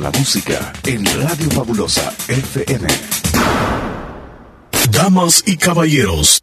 La música en Radio Fabulosa FM. Damas y caballeros,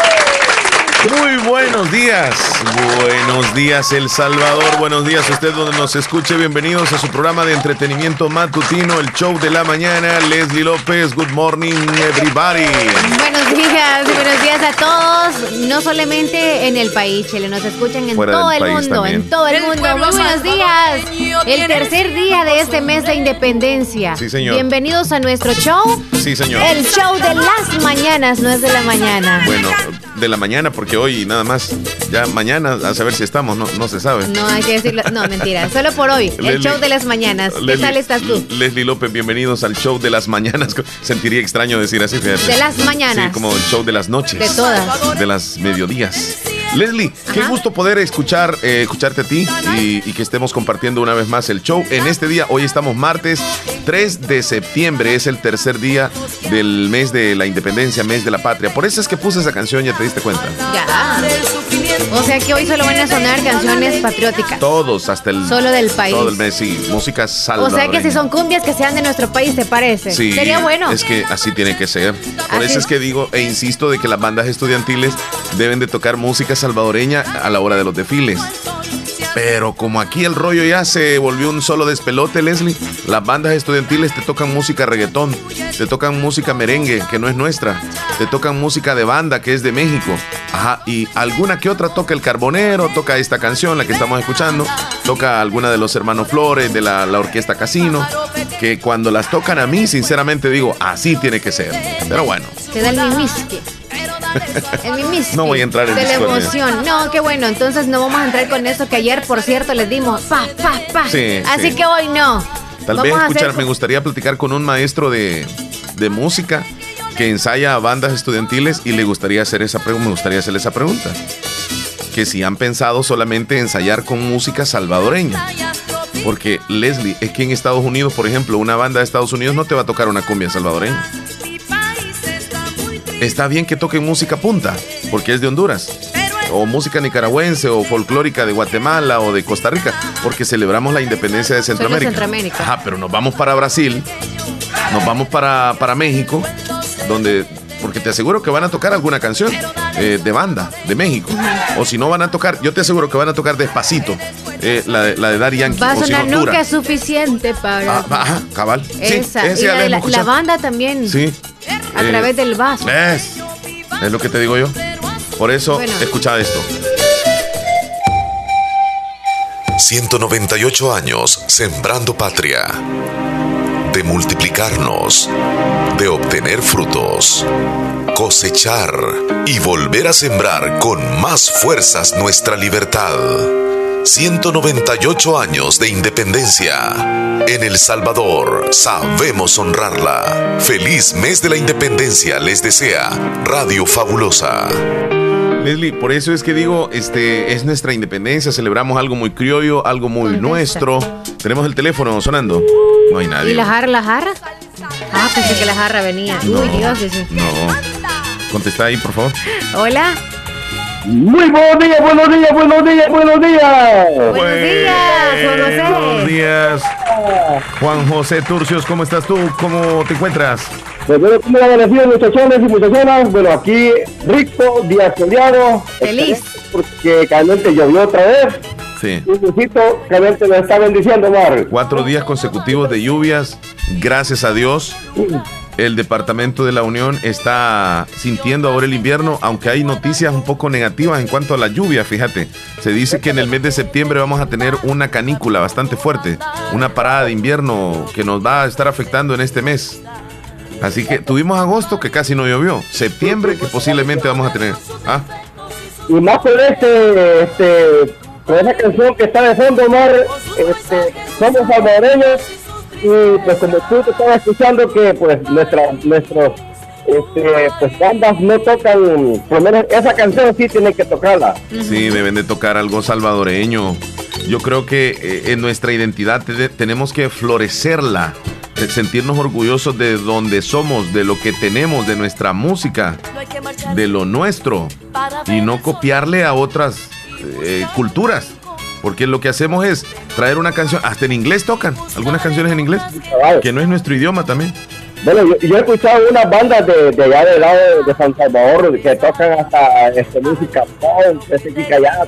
Muy buenos días, buenos días El Salvador, buenos días a usted donde nos escuche, bienvenidos a su programa de entretenimiento matutino, el show de la mañana, Leslie López, good morning everybody. Buenos días, buenos días a todos, no solamente en el país, Chile, nos escuchan en todo el mundo, en todo el, mundo. Muy buenos días, el tercer día de este mes de independencia. Sí, señor. Bienvenidos a nuestro show. Sí, señor. El show de las mañanas, no es de la mañana. Bueno, de la mañana porque hoy nada más, ya mañana a saber si estamos, no, no se sabe. No, hay que decirlo, no, mentira, solo por hoy, el show de las mañanas. ¿Qué tal estás tú? Leslie López, bienvenidos al show de las mañanas. Sentiría extraño decir así, De las mañanas. Sí, como el show de las noches. De todas. De las mediodías. Leslie, qué gusto poder escuchar, eh, escucharte a ti y, y, que estemos compartiendo una vez más el show. En este día, hoy estamos martes 3 de septiembre, es el tercer día del mes de la independencia, mes de la patria. Por eso es que puse esa canción, ya te diste cuenta. Ya. O sea que hoy solo van a sonar canciones patrióticas. Todos, hasta el. Solo del país. Todo el mes, sí. Música salvadoreña. O sea que si son cumbias que sean de nuestro país, ¿te parece? Sí. Sería bueno. Es que así tiene que ser. Por eso es que digo e insisto de que las bandas estudiantiles deben de tocar música salvadoreña a la hora de los desfiles. Pero como aquí el rollo ya se volvió un solo despelote, Leslie, las bandas estudiantiles te tocan música reggaetón, te tocan música merengue, que no es nuestra, te tocan música de banda, que es de México. Ajá, y alguna que otra toca el Carbonero, toca esta canción, la que estamos escuchando, toca alguna de los hermanos Flores, de la, orquesta Casino, que cuando las tocan a mí, sinceramente digo, así tiene que ser. Pero bueno. Te. El. No voy a entrar en De la emoción. No, qué bueno. Entonces no vamos a entrar con eso que ayer, por cierto, les dimos pa, pa, pa. Sí, Así sí. que hoy no. Tal Vamos vez escuchar, hacer- me gustaría platicar con un maestro de, de música que ensaya a bandas estudiantiles y le gustaría hacer esa pregunta, me gustaría hacerle esa pregunta. Que si han pensado solamente ensayar con música salvadoreña. Porque Leslie, es que en Estados Unidos, por ejemplo, una banda de Estados Unidos no te va a tocar una cumbia salvadoreña. Está bien que toquen música punta, porque es de Honduras. O música nicaragüense o folclórica de Guatemala o de Costa Rica, porque celebramos la independencia de Centroamérica. Centroamérica. Ajá, pero nos vamos para Brasil, nos vamos para, para México, donde, porque te aseguro que van a tocar alguna canción eh, de banda de México. O si no van a tocar, yo te aseguro que van a tocar despacito, eh, la, de, la de Daddy Yankee. Va a o si sonar no, nunca suficiente para. Ah, ajá, cabal. Sí, Esa. y la, la banda también. Sí. A Eh, través del vaso. Es, es lo que te digo yo. Por eso, Bueno. escucha esto. 198 años sembrando patria. De multiplicarnos. De obtener frutos. Cosechar. Y volver a sembrar con más fuerzas nuestra libertad. 198 años de independencia. En El Salvador sabemos honrarla. Feliz mes de la independencia les desea Radio Fabulosa. Leslie, por eso es que digo, este es nuestra independencia, celebramos algo muy criollo, algo muy Contesta. nuestro. Tenemos el teléfono sonando. No hay nadie. ¿Y la jarra, la jarra? Ah, pensé que la jarra venía. No, Uy, Dios. No. Contesta ahí, por favor. Hola. Muy buenos días, buenos días, buenos días, buenos días. Buenos días, Juan José. Buenos días. Juan José Turcios, ¿cómo estás tú? ¿Cómo te encuentras? Pues bueno, ¿cómo amanecido muchachones y muchachonas? Bueno, aquí rico, día soleado. Feliz. Porque caliente llovió otra vez. Sí. Y Diosito caliente nos está bendiciendo, Mar. Cuatro días consecutivos de lluvias. Gracias a Dios. El Departamento de la Unión está sintiendo ahora el invierno, aunque hay noticias un poco negativas en cuanto a la lluvia, fíjate. Se dice que en el mes de septiembre vamos a tener una canícula bastante fuerte, una parada de invierno que nos va a estar afectando en este mes. Así que tuvimos agosto que casi no llovió, septiembre que posiblemente vamos a tener. Ah, Y más por este, este, por esa canción que está de fondo, este, somos salvadoreños y pues como tú te estabas escuchando que pues nuestra, nuestros este, pues bandas no tocan, por lo menos esa canción sí tienen que tocarla. Sí, deben de tocar algo salvadoreño. Yo creo que eh, en nuestra identidad tenemos que florecerla, sentirnos orgullosos de donde somos, de lo que tenemos, de nuestra música, de lo nuestro, y no copiarle a otras eh, culturas. Porque lo que hacemos es traer una canción, hasta en inglés tocan, algunas canciones en inglés, que no es nuestro idioma también. Bueno, yo, he escuchado unas bandas de, de, allá del lado de, San Salvador que tocan hasta este, música que allá,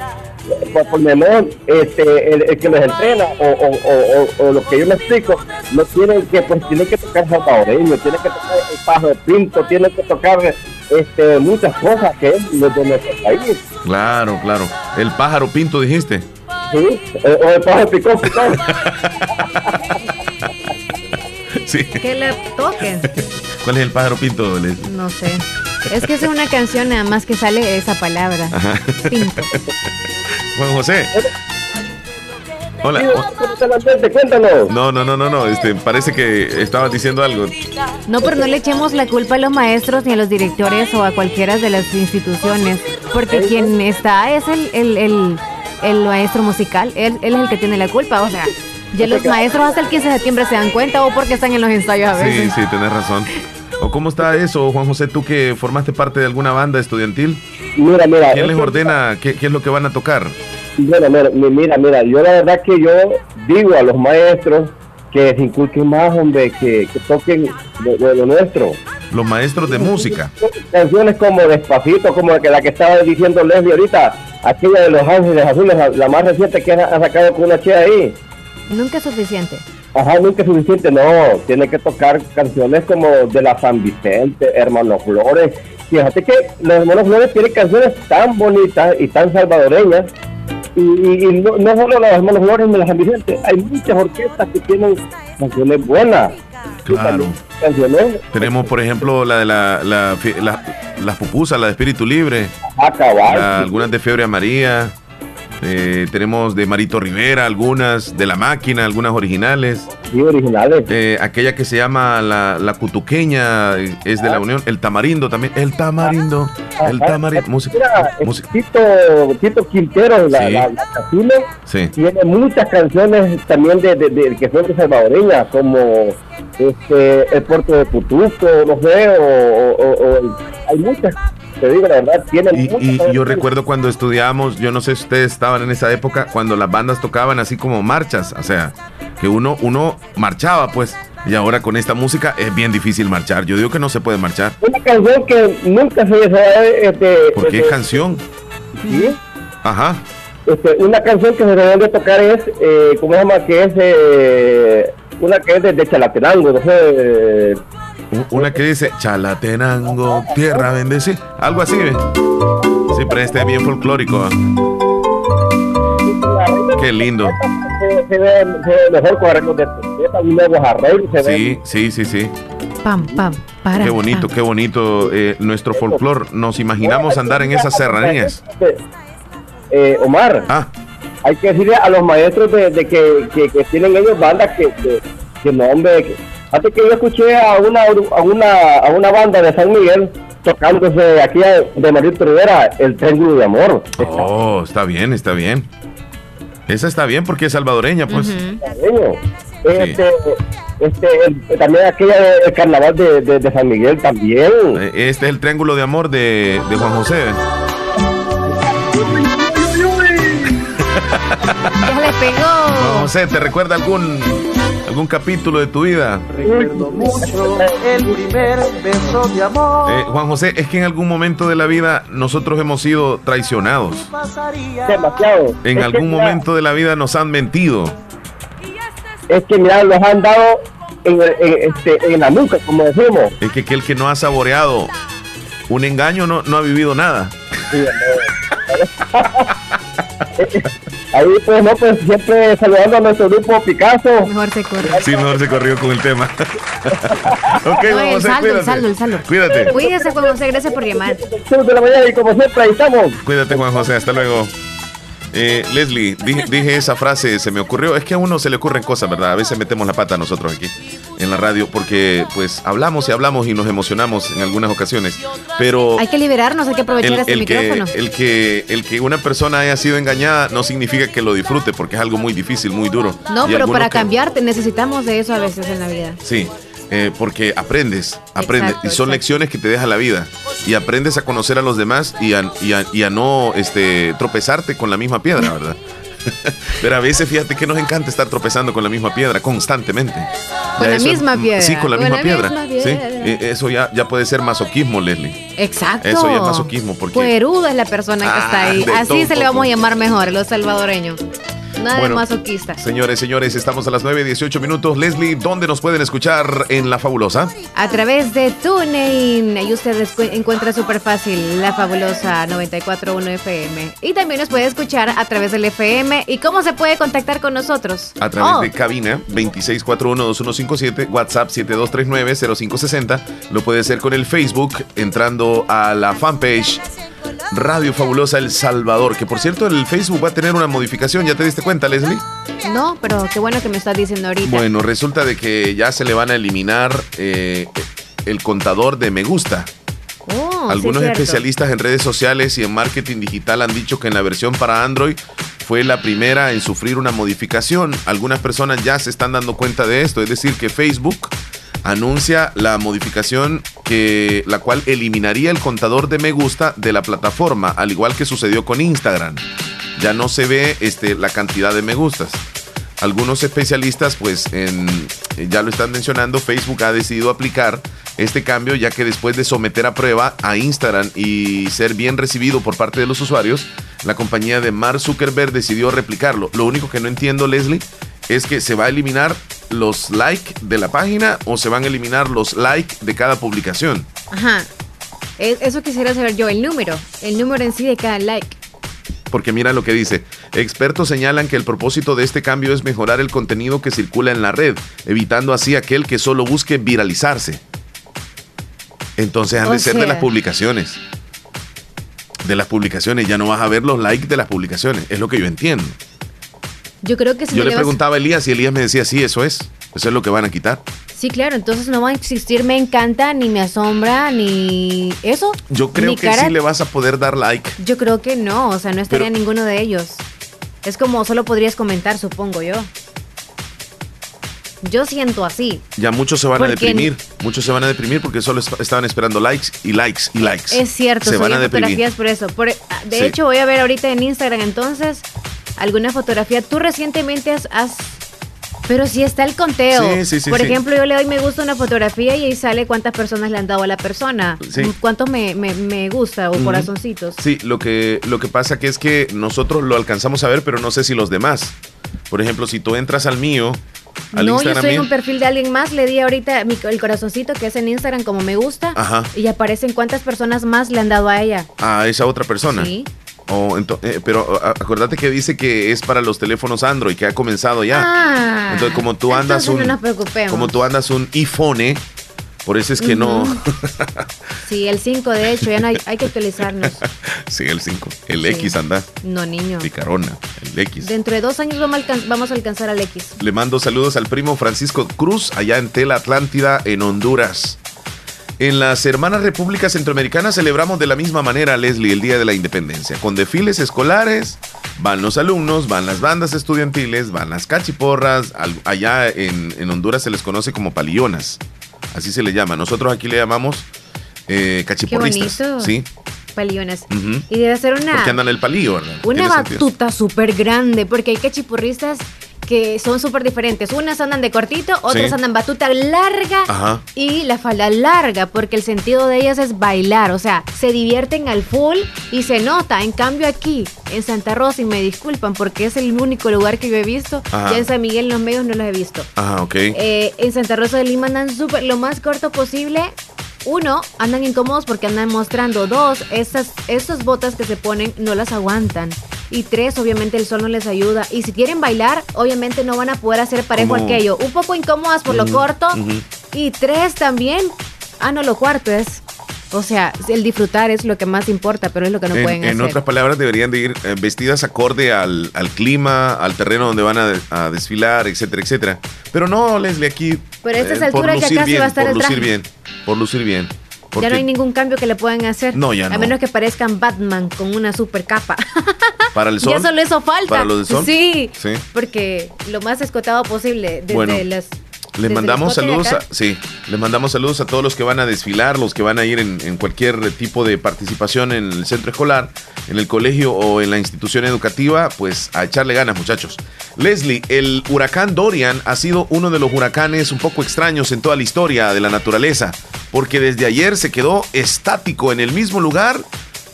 por, por menor, este, el, que los entrena o, o, o, lo que yo me explico, no tienen que, pues tienen que tocar salvadoreño, tienen que tocar el pájaro pinto, tienen que tocar este, muchas cosas que es de nuestro país. Claro, claro. El pájaro pinto dijiste. Sí, o el pájaro picón, picón. Que le toquen. ¿Cuál es el pájaro pinto? No sé. Es que es una canción nada más que sale esa palabra. Pinto. Juan José. Hola. No, no, no, no, no. Este, parece que estabas diciendo algo. No, pero no le echemos la culpa a los maestros ni a los directores o a cualquiera de las instituciones, porque quien está es el, el, el, el maestro musical. Él, él es el que tiene la culpa. O sea, ya los maestros hasta el 15 de septiembre se dan cuenta o porque están en los ensayos a veces. Sí, sí, tenés razón. ¿O cómo está eso, Juan José, tú que formaste parte de alguna banda estudiantil? Mira, mira. ¿Quién les ordena qué, es lo que van a tocar? Mira, mira, mira, mira, yo la verdad que yo digo a los maestros que se inculquen más, hombre, que, toquen de, lo nuestro. Los maestros de música. Canciones como Despacito, como la que, la que estaba diciendo Leslie ahorita, aquella de Los Ángeles Azules, la, más reciente que ha, sacado con una chica ahí. Nunca es suficiente. Ajá, nunca es suficiente, no. Tiene que tocar canciones como de la San Vicente, Hermano Flores. Fíjate que los Hermanos Flores tienen canciones tan bonitas y tan salvadoreñas. Y, no, solo los Hermanos Flores ni la San Vicente, hay muchas orquestas que tienen canciones buenas. Claro. Tenemos, por ejemplo, la de la, la, las pupusas, la de Espíritu Libre. Ah, algunas de Fiebre María. Eh, tenemos de Marito Rivera, algunas de La Máquina, algunas originales. Sí, originales. Eh, aquella que se llama La, la Cutuqueña, eh, es de la Unión. El Tamarindo también. El Tamarindo. el Tamarindo. Música. Tito, Tito, Quintero, la, la, sí. tiene muchas canciones también de, de, que son de salvadoreñas, como este, El Puerto de Putuco, no sé, o hay muchas digo la verdad, Y, yo recuerdo cuando estudiábamos, yo no sé si ustedes estaban en esa época, cuando las bandas tocaban así como marchas, o sea, que uno, uno marchaba pues. Y ahora con esta música es bien difícil marchar. Yo digo que no se puede marchar. Una canción que nunca se sabe. Este, ¿Por qué este, canción? ¿Sí? Ajá. Este, una canción que se debe de tocar es, eh, ¿cómo se llama? Que es eh, una que es de, de Chalatenango, no sé. Una que dice, Chalatenango, tierra bendecida. Algo así, ¿ve? Siempre este bien folclórico. Qué lindo. Se, ve, mejor con de Sí, sí, sí, sí. Pam, pam, para. Qué bonito, qué bonito eh, nuestro folclor. Nos imaginamos andar en esas serranías. Eh, Omar. Ah. Hay que decirle a los maestros de, que, que, tienen ellos bandas que, que, que no, hombre, antes que yo escuché a una, a una, a una banda de San Miguel tocándose aquí de Marito Rivera, el Triángulo de Amor. Oh, está bien, está bien. Esa está bien porque es salvadoreña, pues. Este, este, también aquella del carnaval de, de, San Miguel también. Eh, este es el Triángulo de Amor de, de Juan José. ya le pegó. Juan José, ¿te recuerda algún algún capítulo de tu vida? Recuerdo mucho el primer beso de amor. Eh, Juan José, es que en algún momento de la vida nosotros hemos sido traicionados. Demasiado. En algún momento de la vida nos han mentido. Es que mira, los han dado en, este, en la nuca, como decimos. Es que aquel que no ha saboreado un engaño no, no ha vivido nada. Ahí pues no, pues siempre saludando a nuestro grupo Picasso. Mejor se corrió. Sí, mejor se corrió con el tema. ok, no, vamos el saldo, el saldo, el saldo. Cuídate. Cuídese, Juan José, gracias por llamar. de la mañana y como siempre, ahí estamos. Cuídate, Juan José, hasta luego. Eh, Leslie, dije, esa frase, se me ocurrió. Es que a uno se le ocurren cosas, ¿verdad? A veces metemos la pata nosotros aquí. En la radio porque pues hablamos y hablamos y nos emocionamos en algunas ocasiones, pero hay que liberarnos, hay que aprovechar este micrófono. el que el que una persona haya sido engañada no significa que lo disfrute porque es algo muy difícil, muy duro. No, pero para cambiarte necesitamos de eso a veces en la vida. Sí. Eh, porque aprendes, aprendes, y son lecciones que te deja la vida, y aprendes a conocer a los demás y a, y a no este, tropezarte con la misma piedra, ¿verdad? Pero a veces fíjate que nos encanta estar tropezando con la misma piedra constantemente. Con la misma piedra. Sí, con la, misma, piedra. ¿sí? E, eso ya, ya puede ser masoquismo, Leslie. Exacto. Eso ya es masoquismo. Porque... Puerudo es la persona que está ahí. Ah, Así se le vamos a llamar mejor, los salvadoreños. Nada de masoquista. Señores, señores, estamos a las 9.18 minutos. Leslie, ¿dónde nos pueden escuchar en La Fabulosa? A través de TuneIn. Ahí usted encuentra súper fácil La Fabulosa 94.1 FM. Y también nos puede escuchar a través del FM. ¿Y cómo se puede contactar con nosotros? A través de oh. cabina 2641-2157, WhatsApp 7239-0560. Lo puede hacer con el Facebook entrando a la fanpage Radio Fabulosa El Salvador, que por cierto el Facebook va a tener una modificación, ¿ya te diste cuenta, Leslie? No, pero qué bueno que me estás diciendo ahorita. Bueno, resulta de que ya se le van a eliminar eh, el contador de me gusta. Oh, Algunos especialistas en redes sociales y en marketing digital han dicho que en la versión para Android fue la primera en sufrir una modificación. Algunas personas ya se están dando cuenta de esto, es decir, que Facebook anuncia la modificación que la cual eliminaría el contador de me gusta de la plataforma, al igual que sucedió con Instagram. Ya no se ve este, la cantidad de me gustas. Algunos especialistas pues en, ya lo están mencionando, Facebook ha decidido aplicar este cambio ya que después de someter a prueba a Instagram y ser bien recibido por parte de los usuarios, la compañía de Mark Zuckerberg decidió replicarlo. Lo único que no entiendo, Leslie, es que se va a eliminar los likes de la página o se van a eliminar los likes de cada publicación. Ajá. E, eso quisiera saber yo, el número, el número en sí de cada like. Porque mira lo que dice, expertos señalan que el propósito de este cambio es mejorar el contenido que circula en la red, evitando así aquel que solo busque viralizarse. Entonces han de ser de las publicaciones. De las publicaciones, ya no vas a ver los likes de las publicaciones, es lo que yo entiendo. Yo creo que Yo le preguntaba a Elías y Elías me decía, sí, eso es. Eso es lo que van a quitar. Sí, claro, entonces no va a existir me encanta, ni me asombra, ni eso. Yo creo que sí le vas a poder dar like. Yo creo que no, o sea, no estaría ninguno de ellos. Es como solo podrías comentar, supongo yo. Yo siento así. Ya muchos se van a deprimir. Muchos se van a deprimir porque solo estaban esperando likes y likes y likes. Es cierto, se van a deprimir. por eso. de hecho, voy a ver ahorita en Instagram entonces alguna fotografía. Tú recientemente has, pero si está el conteo. Por ejemplo, yo le doy me gusta una fotografía y ahí sale cuántas personas le han dado a la persona. ¿Cuántos me, me, gusta o corazoncitos? Sí, lo que, lo que pasa que es que nosotros lo alcanzamos a ver, pero no sé si los demás. Por ejemplo, si tú entras al mío, al no, yo estoy en un perfil de alguien más, le di ahorita el corazoncito que es en Instagram como me gusta y aparecen cuántas personas más le han dado a ella. A esa otra persona. Sí. Oh, eh, pero acuérdate que dice que es para los teléfonos Android, que ha comenzado ya. Ah, entonces, como tú andas un. como tú andas un iPhone, por eso es que no. sí, el 5, de hecho, ya no hay, que actualizarnos. sí, el 5. El X anda. No, niño. Picarona, el X. Dentro de dos años vamos a alcanzar al X. Le mando saludos al primo Francisco Cruz, allá en Tela Atlántida, en Honduras. En las hermanas repúblicas centroamericanas celebramos de la misma manera, Leslie, el Día de la Independencia. Con desfiles escolares, van los alumnos, van las bandas estudiantiles, van las cachiporras. Allá en, Honduras se les conoce como palillonas. Así se le llama. Nosotros aquí le llamamos eh, cachiporristas. Qué bonito. Sí. Palillonas. Y debe ser una. Porque andan el palillo, ¿verdad? Una batuta súper grande, porque hay cachiporristas que son súper diferentes. Unas andan de cortito, otras andan batuta larga y la falda larga, porque el sentido de ellas es bailar, o sea, se divierten al full y se nota. En cambio aquí, en Santa Rosa, y me disculpan porque es el único lugar que yo he visto, ya en San Miguel en los medios no los he visto. Ajá, ok. Eh, en Santa Rosa de Lima andan súper, lo más corto posible uno, andan incómodos porque andan mostrando. Dos, esas, esas botas que se ponen no las aguantan. Y tres, obviamente el sol no les ayuda. Y si quieren bailar, obviamente no van a poder hacer parejo aquello. Un poco incómodas por lo corto. Y tres también. Ah, no, lo cuarto es O sea, el disfrutar es lo que más importa, pero es lo que no pueden hacer. En otras palabras, deberían de ir eh, vestidas acorde al, clima, al terreno donde van a, desfilar, etcétera, etcétera. Pero no, Leslie, aquí... Pero a estas eh, alturas ya casi va a estar por el lucir bien, por lucir bien. Ya no hay ningún cambio que le puedan hacer. No, ya no. A menos que parezcan Batman con una super capa. Para el sol. Ya solo eso falta. Para los de sol. Sí. Sí. Porque lo más escotado posible desde las les mandamos saludos a, sí, mandamos saludos a todos los que van a desfilar, los que van a ir en, cualquier tipo de participación en el centro escolar, en el colegio o en la institución educativa, pues a echarle ganas, muchachos. Leslie, el huracán Dorian ha sido uno de los huracanes un poco extraños en toda la historia de la naturaleza, porque desde ayer se quedó estático en el mismo lugar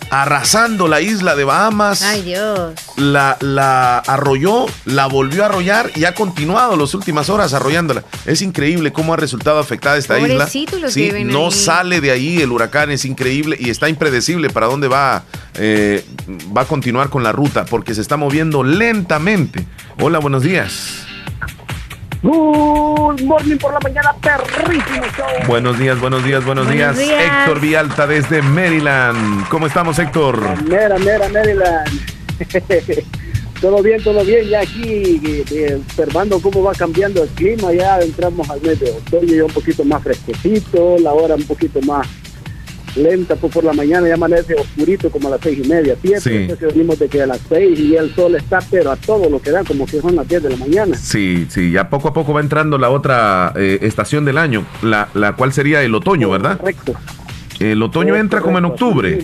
arrasando la isla de Bahamas. Ay, Dios. La, la arrolló, la volvió a arrollar y ha continuado las últimas horas arrollándola. Es increíble cómo ha resultado afectada esta isla. Los sí, no sale de ahí el huracán, es increíble y está impredecible para dónde va, eh, va a continuar con la ruta porque se está moviendo lentamente. Hola, buenos días. Good morning por la mañana, perrísimo show. Buenos días, buenos días, buenos, días. Héctor Vialta desde Maryland. ¿Cómo estamos, Héctor? Mera, mera, Maryland. todo bien, todo bien. Ya aquí eh, eh, observando cómo va cambiando el clima. Ya entramos al mes de otoño, ya un poquito más fresquecito, la hora un poquito más lenta pues por la mañana ya amanece oscurito como a las seis y media, siete. Entonces venimos de que a las seis y el sol está pero a todo lo que da, como que son las diez de la mañana. Sí, sí, ya poco a poco va entrando la otra eh, estación del año, la, la cual sería el otoño, ¿verdad? Correcto. El otoño entra como en octubre.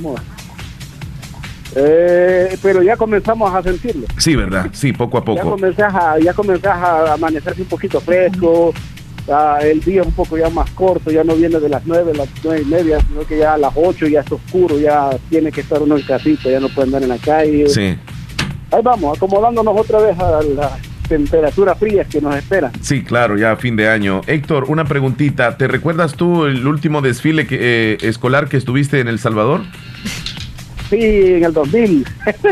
Eh, pero ya comenzamos a sentirlo. Sí, ¿verdad? Sí, poco a poco. Ya comenzás a, ya comenzás a amanecerse un poquito fresco, el día es un poco ya más corto, ya no viene de las nueve, las nueve y media, sino que ya a las ocho ya es oscuro, ya tiene que estar uno en casita, ya no puede andar en la calle. Sí. Ahí vamos, acomodándonos otra vez a la temperatura fría que nos espera. Sí, claro, ya a fin de año. Héctor, una preguntita, ¿te recuerdas tú el último desfile eh, escolar que estuviste en El Salvador? Sí, en el 2000.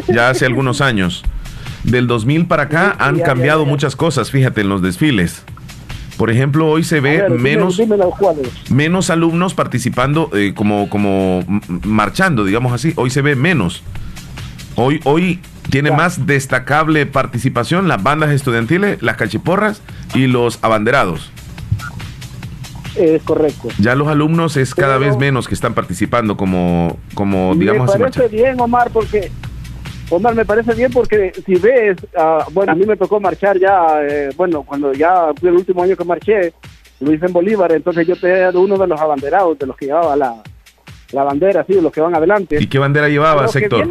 ya hace algunos años. Del 2000 para acá han cambiado muchas cosas, fíjate, en los desfiles. Por ejemplo, hoy se ve menos, menos alumnos participando eh, como, como marchando, digamos así. Hoy se ve menos. Hoy, hoy tiene más destacable participación las bandas estudiantiles, las cachiporras y los abanderados. Es correcto. Ya los alumnos es cada vez menos que están participando como, como digamos Me parece bien, Omar, porque Omar, me parece bien porque si ves, ah, bueno, a mí me tocó marchar ya, eh, bueno, cuando ya fue el último año que marché, lo hice en Bolívar, entonces yo te uno de los abanderados, de los que llevaba la, la bandera, sí, de los que van adelante. ¿Y qué bandera llevaba, sector?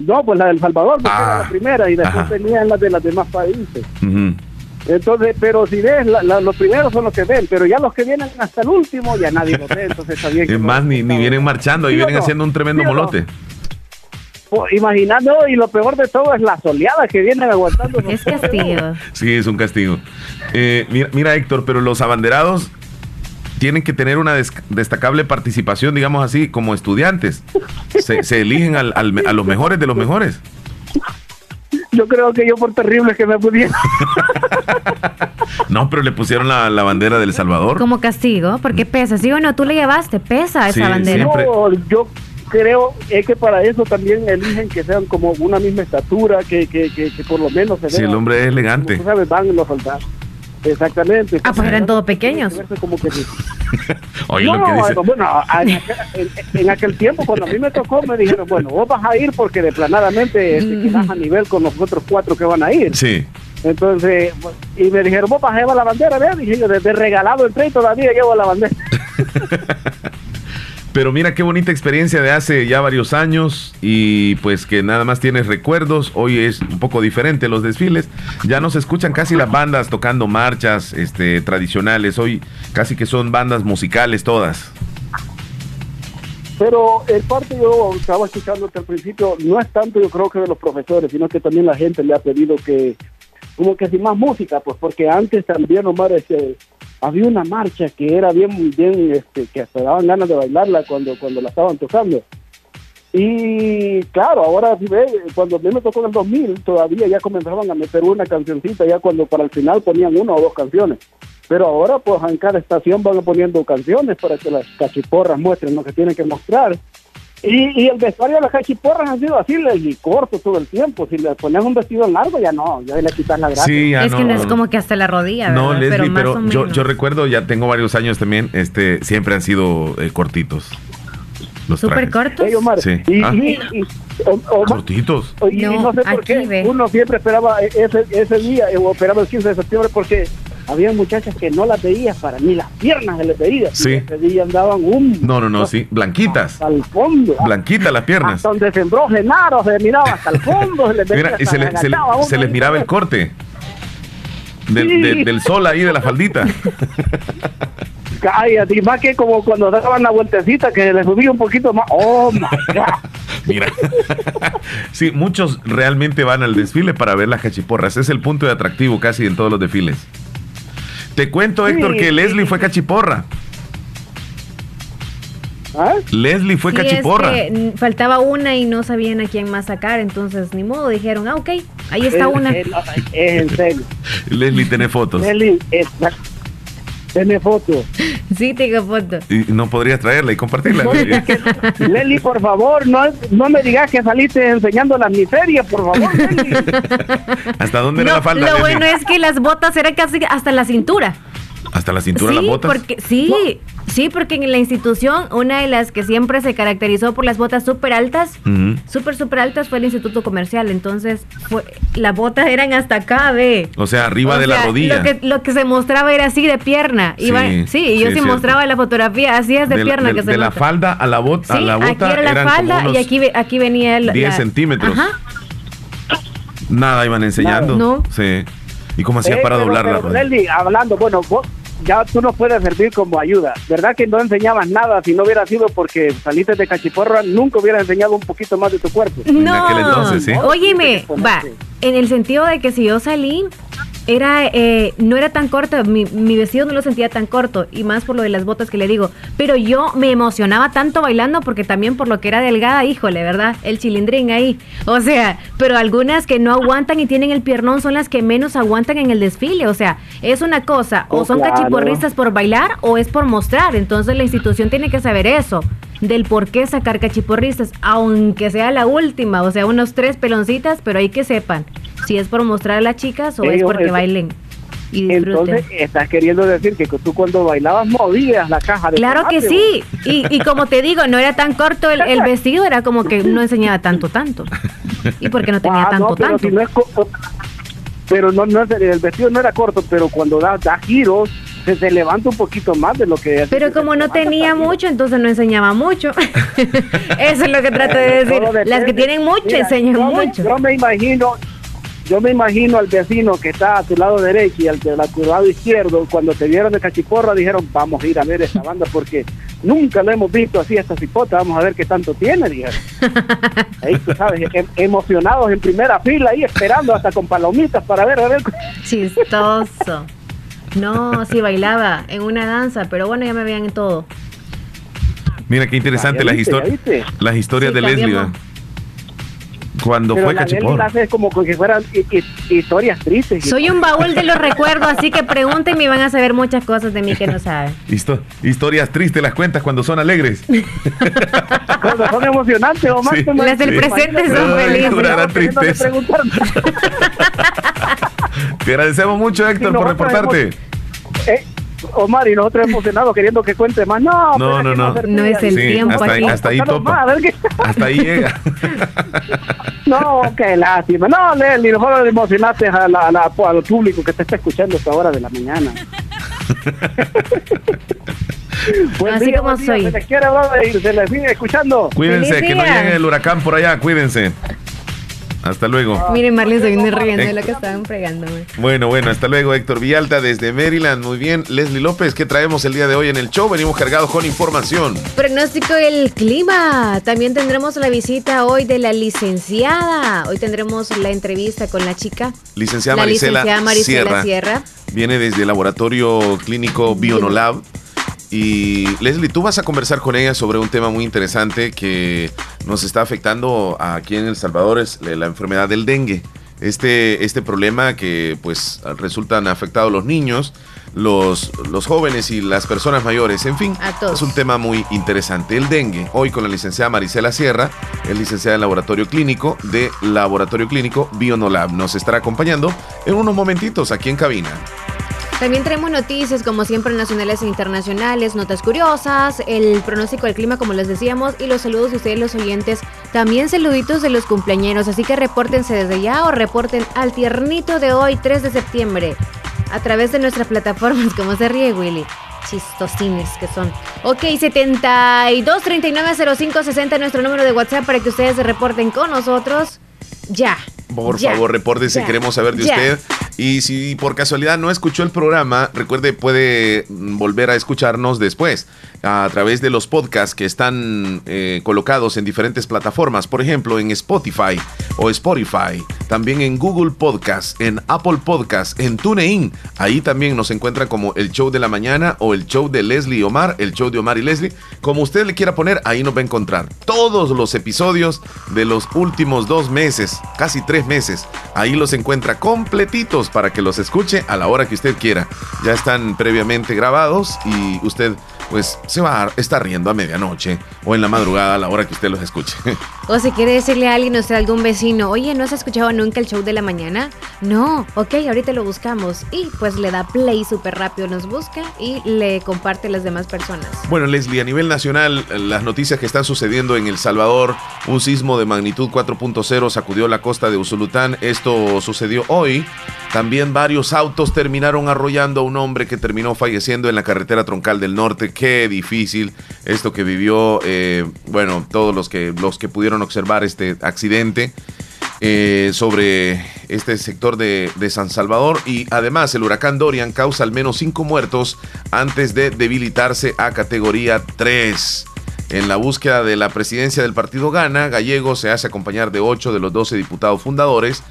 No, pues la del Salvador, porque era la ah, primera, y después tenían las de los demás países. Entonces, pero si ves, los primeros son los que ven, pero ya los que vienen hasta el último, ya nadie los ve, entonces está bien. Es más, ni, ni vienen marchando, y vienen haciendo un tremendo molote imaginando, y lo peor de todo es la soleada que vienen aguantando. Es castigo. Sí, es un castigo. Eh, mira, Héctor, pero los abanderados tienen que tener una destacable participación, digamos así, como estudiantes. Se, eligen al, a los mejores de los mejores. Yo creo que yo por terrible que me pudiera. no, pero le pusieron la, bandera del Salvador. Como castigo, porque pesa. Sí, bueno, tú le llevaste, pesa esa bandera. No, yo creo es que para eso también eligen que sean como una misma estatura, que, que, que, por lo menos se vean. Si el hombre es elegante. sabes, van los soldados. Exactamente. Ah, pues eran todos pequeños. Como que, Oye, lo que dice. Bueno, en aquel, tiempo, cuando a mí me tocó, me dijeron, bueno, vos vas a ir porque deplanadamente este, quedas a nivel con los otros cuatro que van a ir. Sí. Entonces, y me dijeron, vos vas a llevar la bandera, ¿verdad? Dije yo, desde regalado el tren todavía llevo la bandera. Pero mira qué bonita experiencia de hace ya varios años y pues que nada más tienes recuerdos. Hoy es un poco diferente los desfiles. Ya no se escuchan casi las bandas tocando marchas este, tradicionales. Hoy casi que son bandas musicales todas. Pero el parte yo estaba escuchando al principio, no es tanto yo creo que de los profesores, sino que también la gente le ha pedido que, como que sin más música, pues porque antes también Omar este, había una marcha que era bien, bien, este, que hasta daban ganas de bailarla cuando, cuando la estaban tocando. Y claro, ahora si ve, cuando a me tocó en el 2000, todavía ya comenzaban a meter una cancioncita, ya cuando para el final ponían una o dos canciones. Pero ahora, pues en cada estación van poniendo canciones para que las cachiporras muestren lo que tienen que mostrar. Y, el vestuario de las cachiporras ha sido así, y corto todo el tiempo. Si le pones un vestido largo, ya no, ya le quitas la gracia. Sí, es que no es como que hasta la rodilla. No, Leslie, pero, yo, yo, recuerdo, ya tengo varios años también, este siempre han sido eh, cortitos. Los ¿Súper cortos? sí. Y, ah. cortitos. Y no, sé por qué. Uno siempre esperaba ese, ese día, o esperaba el 15 de septiembre, porque había muchachas que no las veías para ni las piernas se les veía. Sí. Ese día andaban un. No, no, no, sí. Blanquitas. Hasta el fondo. Blanquitas las piernas. Hasta donde sembró Genaro, se miraba hasta el fondo. Se les Mira, y se, le, se, les miraba el corte. Del, del sol ahí de la faldita. Cállate, y más que como cuando daban la vueltecita que le subía un poquito más. ¡Oh, my God! Mira. sí, muchos realmente van al desfile para ver las cachiporras. Es el punto de atractivo casi en todos los desfiles. Te cuento, Héctor, que Leslie fue cachiporra. ¿Ah? Leslie fue cachiporra. faltaba una y no sabían a quién más sacar, entonces ni modo, dijeron, ah, ok, ahí está una. Es, en serio. Leslie, tiene fotos. Leslie, tiene fotos. Sí, tengo fotos. ¿Y no podrías traerla y compartirla? Leslie, por favor, no, no me digas que saliste enseñando las miserias, por favor, ¿Hasta dónde era la falda? Lo bueno es que las botas eran casi hasta la cintura. ¿Hasta la cintura sí, las botas? Porque, sí, sí, porque en la institución, una de las que siempre se caracterizó por las botas súper altas, súper, súper altas, fue el Instituto Comercial. Entonces, fue, las botas eran hasta acá, ve. O sea, arriba de la rodilla. Lo que, lo que se mostraba era así de pierna. sí, sí, yo sí, mostraba la fotografía, así es de, pierna que se De la falda a la, bota, a la bota. Aquí era la falda y aquí, aquí venía el. 10 centímetros. Ajá. Nada iban enseñando. No. Sí. ¿Y cómo hacías eh, para doblar la rodilla? hablando, bueno, vos ya tú nos puedes servir como ayuda. ¿Verdad que no enseñabas nada si no hubiera sido porque saliste de cachiporra? Nunca hubiera enseñado un poquito más de tu cuerpo. No, entonces, ¿sí? óyeme, va, en el sentido de que si yo salí era eh, no era tan corto, mi, vestido no lo sentía tan corto y más por lo de las botas que le digo, pero yo me emocionaba tanto bailando porque también por lo que era delgada, híjole, ¿verdad? El chilindrín ahí. O sea, pero algunas que no aguantan y tienen el piernón son las que menos aguantan en el desfile, o sea, es una cosa, o oh, son cachiporristas por bailar o es por mostrar, entonces la institución tiene que saber eso del por qué sacar cachiporristas, aunque sea la última, o sea, unos tres peloncitas, pero hay que sepan si es por mostrar a las chicas o es porque bailen. Y Entonces, estás queriendo decir que tú cuando bailabas movías la caja de Claro que sí. Y, y, como te digo, no era tan corto el, vestido, era como que no enseñaba tanto, tanto. Y porque no tenía ah, tanto, pero tanto. no es pero no, no, el vestido no era corto, pero cuando da, da giros, se, levanta un poquito más de lo que... Pero como no tenía mucho, entonces no enseñaba mucho. Eso es lo que trato de decir. Las que tienen mucho enseñan mucho. yo me imagino, yo me imagino al vecino que está a tu lado derecho y al de tu lado izquierdo, cuando te vieron de cachiporra, dijeron, vamos a ir a ver esta banda porque nunca lo hemos visto así esta cipota, vamos a ver qué tanto tiene, dijeron. Ahí tú sabes, em, emocionados en primera fila ahí esperando hasta con palomitas para ver, a ver. Chistoso. No, sí bailaba en una danza, pero bueno, ya me veían en todo. Mira qué interesante las, historias las historias de Leslie cuando fue Cachiporra. Es como que fueran historias tristes. Soy un baúl de los recuerdos, así que pregúntenme y van a saber muchas cosas de mí que no saben. historias tristes las cuentas cuando son alegres. cuando son emocionantes, o Sí, las del presente son felices. Te agradecemos mucho, Héctor, por reportarte. Eh, Omar y nosotros emocionados queriendo que cuente más. No, no, no. No, no es el tiempo hasta aquí. Ahí, hasta ahí topa. hasta ahí llega. no, qué lástima. No, Leli, mejor emocionaste a la, a al público que te está escuchando esta hora de la mañana. Así como soy. Se les quiere, se les sigue escuchando. Cuídense, que no llegue el huracán por allá, cuídense. Hasta luego. Miren, Marlene se viene riendo de lo que estaban fregándome. Bueno, bueno, hasta luego, Héctor Villalta desde Maryland. Muy bien. Leslie López, ¿qué traemos el día de hoy en el show? Venimos cargados con información. Pronóstico del clima. También tendremos la visita hoy de la licenciada. Hoy tendremos la entrevista con la chica. Licenciada la licenciada Marisela Sierra. Viene desde el laboratorio clínico Bionolab y Leslie, tú vas a conversar con ella sobre un tema muy interesante que nos está afectando aquí en El Salvador, es la enfermedad del dengue. este, este problema que pues resultan afectados los niños, los, los jóvenes y las personas mayores. En fin, es un tema muy interesante. El dengue, hoy con la licenciada Marisela Sierra, es licenciada en laboratorio clínico de Laboratorio Clínico Bionolab. Nos estará acompañando en unos momentitos aquí en cabina. También traemos noticias como siempre nacionales e internacionales, notas curiosas, el pronóstico del clima como les decíamos y los saludos de ustedes los oyentes, también saluditos de los cumpleañeros, así que repórtense desde ya o reporten al tiernito de hoy 3 de septiembre a través de nuestras plataformas, como se ríe Willy. Chistosines que son. Ok, 72 39 05 60 nuestro número de WhatsApp para que ustedes se reporten con nosotros. Ya. Por favor, repórtese, queremos saber de usted. Y si por casualidad no escuchó el programa, recuerde, puede volver a escucharnos después a través de los podcasts que están eh, colocados en diferentes plataformas, por ejemplo en Spotify o Spotify, también en Google Podcast, en Apple Podcast, en TuneIn. Ahí también nos encuentra como el show de la mañana o el show de Leslie y Omar, el show de Omar y Leslie. Como usted le quiera poner, ahí nos va a encontrar todos los episodios de los últimos dos meses, casi tres meses. Ahí los encuentra completitos para que los escuche a la hora que usted quiera. Ya están previamente grabados y usted pues se va a estar riendo a medianoche o en la madrugada a la hora que usted los escuche. O si quiere decirle a alguien o sea algún vecino, oye, ¿no has escuchado nunca el show de la mañana? No, ok, ahorita lo buscamos. Y pues le da play súper rápido, nos busca y le comparte a las demás personas. Bueno, Leslie, a nivel nacional, las noticias que están sucediendo en El Salvador, un sismo de magnitud 4.0 sacudió la costa de Usulután. Esto sucedió hoy. También varios autos terminaron arrollando a un hombre que terminó falleciendo en la carretera troncal del norte. Qué difícil esto que vivió, eh, bueno, todos los que, los que pudieron observar este accidente. Eh, sobre este sector de, San Salvador y además el huracán Dorian causa al menos cinco muertos antes de debilitarse a categoría 3. En la búsqueda de la presidencia del partido Gana, Gallego se hace acompañar de 8 de los 12 diputados fundadores.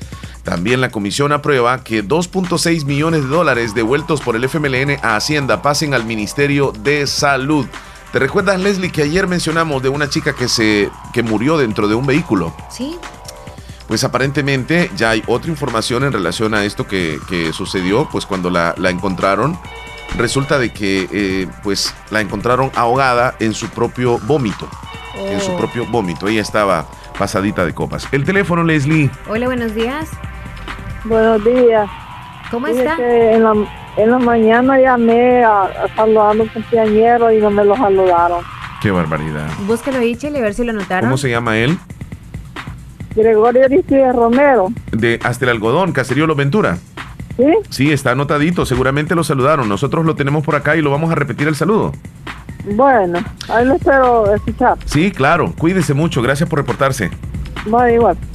También la comisión aprueba que 2.6 millones de dólares devueltos por el FMLN a Hacienda pasen al Ministerio de Salud. ¿Te recuerdas, Leslie, que ayer mencionamos de una chica que, se, que murió dentro de un vehículo? Sí. Pues aparentemente ya hay otra información en relación a esto que, sucedió, pues cuando la, encontraron, resulta de que eh, pues la encontraron ahogada en su propio vómito. En su oh. propio vómito. Ella estaba pasadita de copas. El teléfono, Leslie. Hola, buenos días. Buenos días. ¿Cómo está? En la, en la mañana llamé a, a saludar a un compañero y no me lo saludaron. Qué barbaridad. Búsquelo ahí, Chile, a ver si lo notaron. ¿Cómo se llama él? Gregorio Aristides Romero. De Hasta el Algodón, Caserío Los Ventura. ¿Sí? Sí, está anotadito, seguramente lo saludaron. Nosotros lo tenemos por acá y lo vamos a repetir el saludo. Bueno, ahí lo espero escuchar. Sí, claro, cuídese mucho, gracias por reportarse.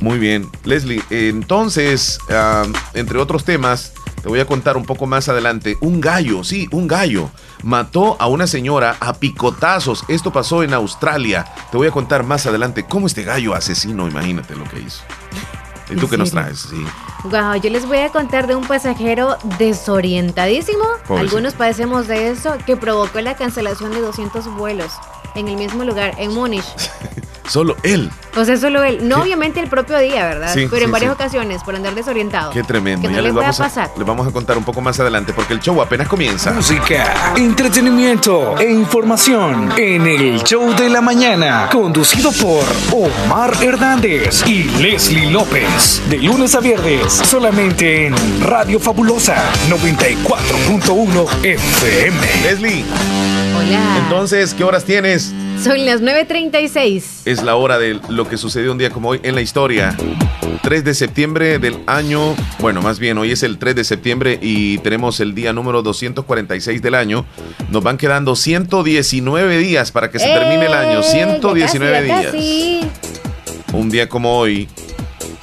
Muy bien. Leslie, entonces, ah, entre otros temas, te voy a contar un poco más adelante. Un gallo, sí, un gallo, mató a una señora a picotazos. Esto pasó en Australia. Te voy a contar más adelante cómo este gallo asesino, imagínate lo que hizo. ¿Y tú qué nos traes? Sí. Wow, yo les voy a contar de un pasajero desorientadísimo. Algunos padecemos de eso, que provocó la cancelación de 200 vuelos en el mismo lugar, en Múnich. Solo él. O sea, solo él. No obviamente el propio día, ¿verdad? Sí, Pero en varias ocasiones, por andar desorientado. Qué tremendo. ya les vamos a, pasar. les vamos a contar un poco más adelante porque el show apenas comienza. Música, entretenimiento e información en el show de la mañana. Conducido por Omar Hernández y Leslie López. De lunes a viernes, solamente en Radio Fabulosa 94.1 FM. Leslie. Hola. Entonces, ¿qué horas tienes? Son las 9.36. Es la hora de lo que sucedió un día como hoy en la historia. 3 de septiembre del año, bueno, más bien hoy es el 3 de septiembre y tenemos el día número 246 del año. Nos van quedando 119 días para que se termine el año. 119 días. Un día como hoy,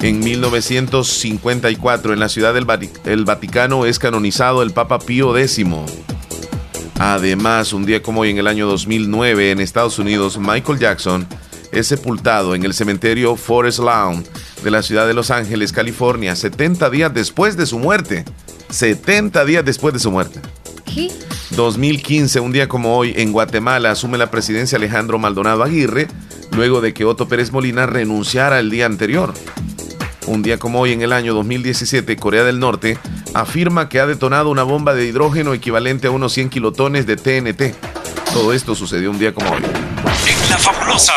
en 1954, en la ciudad del Vaticano es canonizado el Papa Pío X. Además, un día como hoy en el año 2009 en Estados Unidos, Michael Jackson es sepultado en el cementerio Forest Lawn de la ciudad de Los Ángeles, California, 70 días después de su muerte. 70 días después de su muerte. ¿Qué? 2015, un día como hoy, en Guatemala asume la presidencia Alejandro Maldonado Aguirre, luego de que Otto Pérez Molina renunciara el día anterior. un día como hoy en el año 2017, Corea del Norte afirma que ha detonado una bomba de hidrógeno equivalente a unos 100 kilotones de TNT. Todo esto sucedió un día como hoy. En la fabulosa.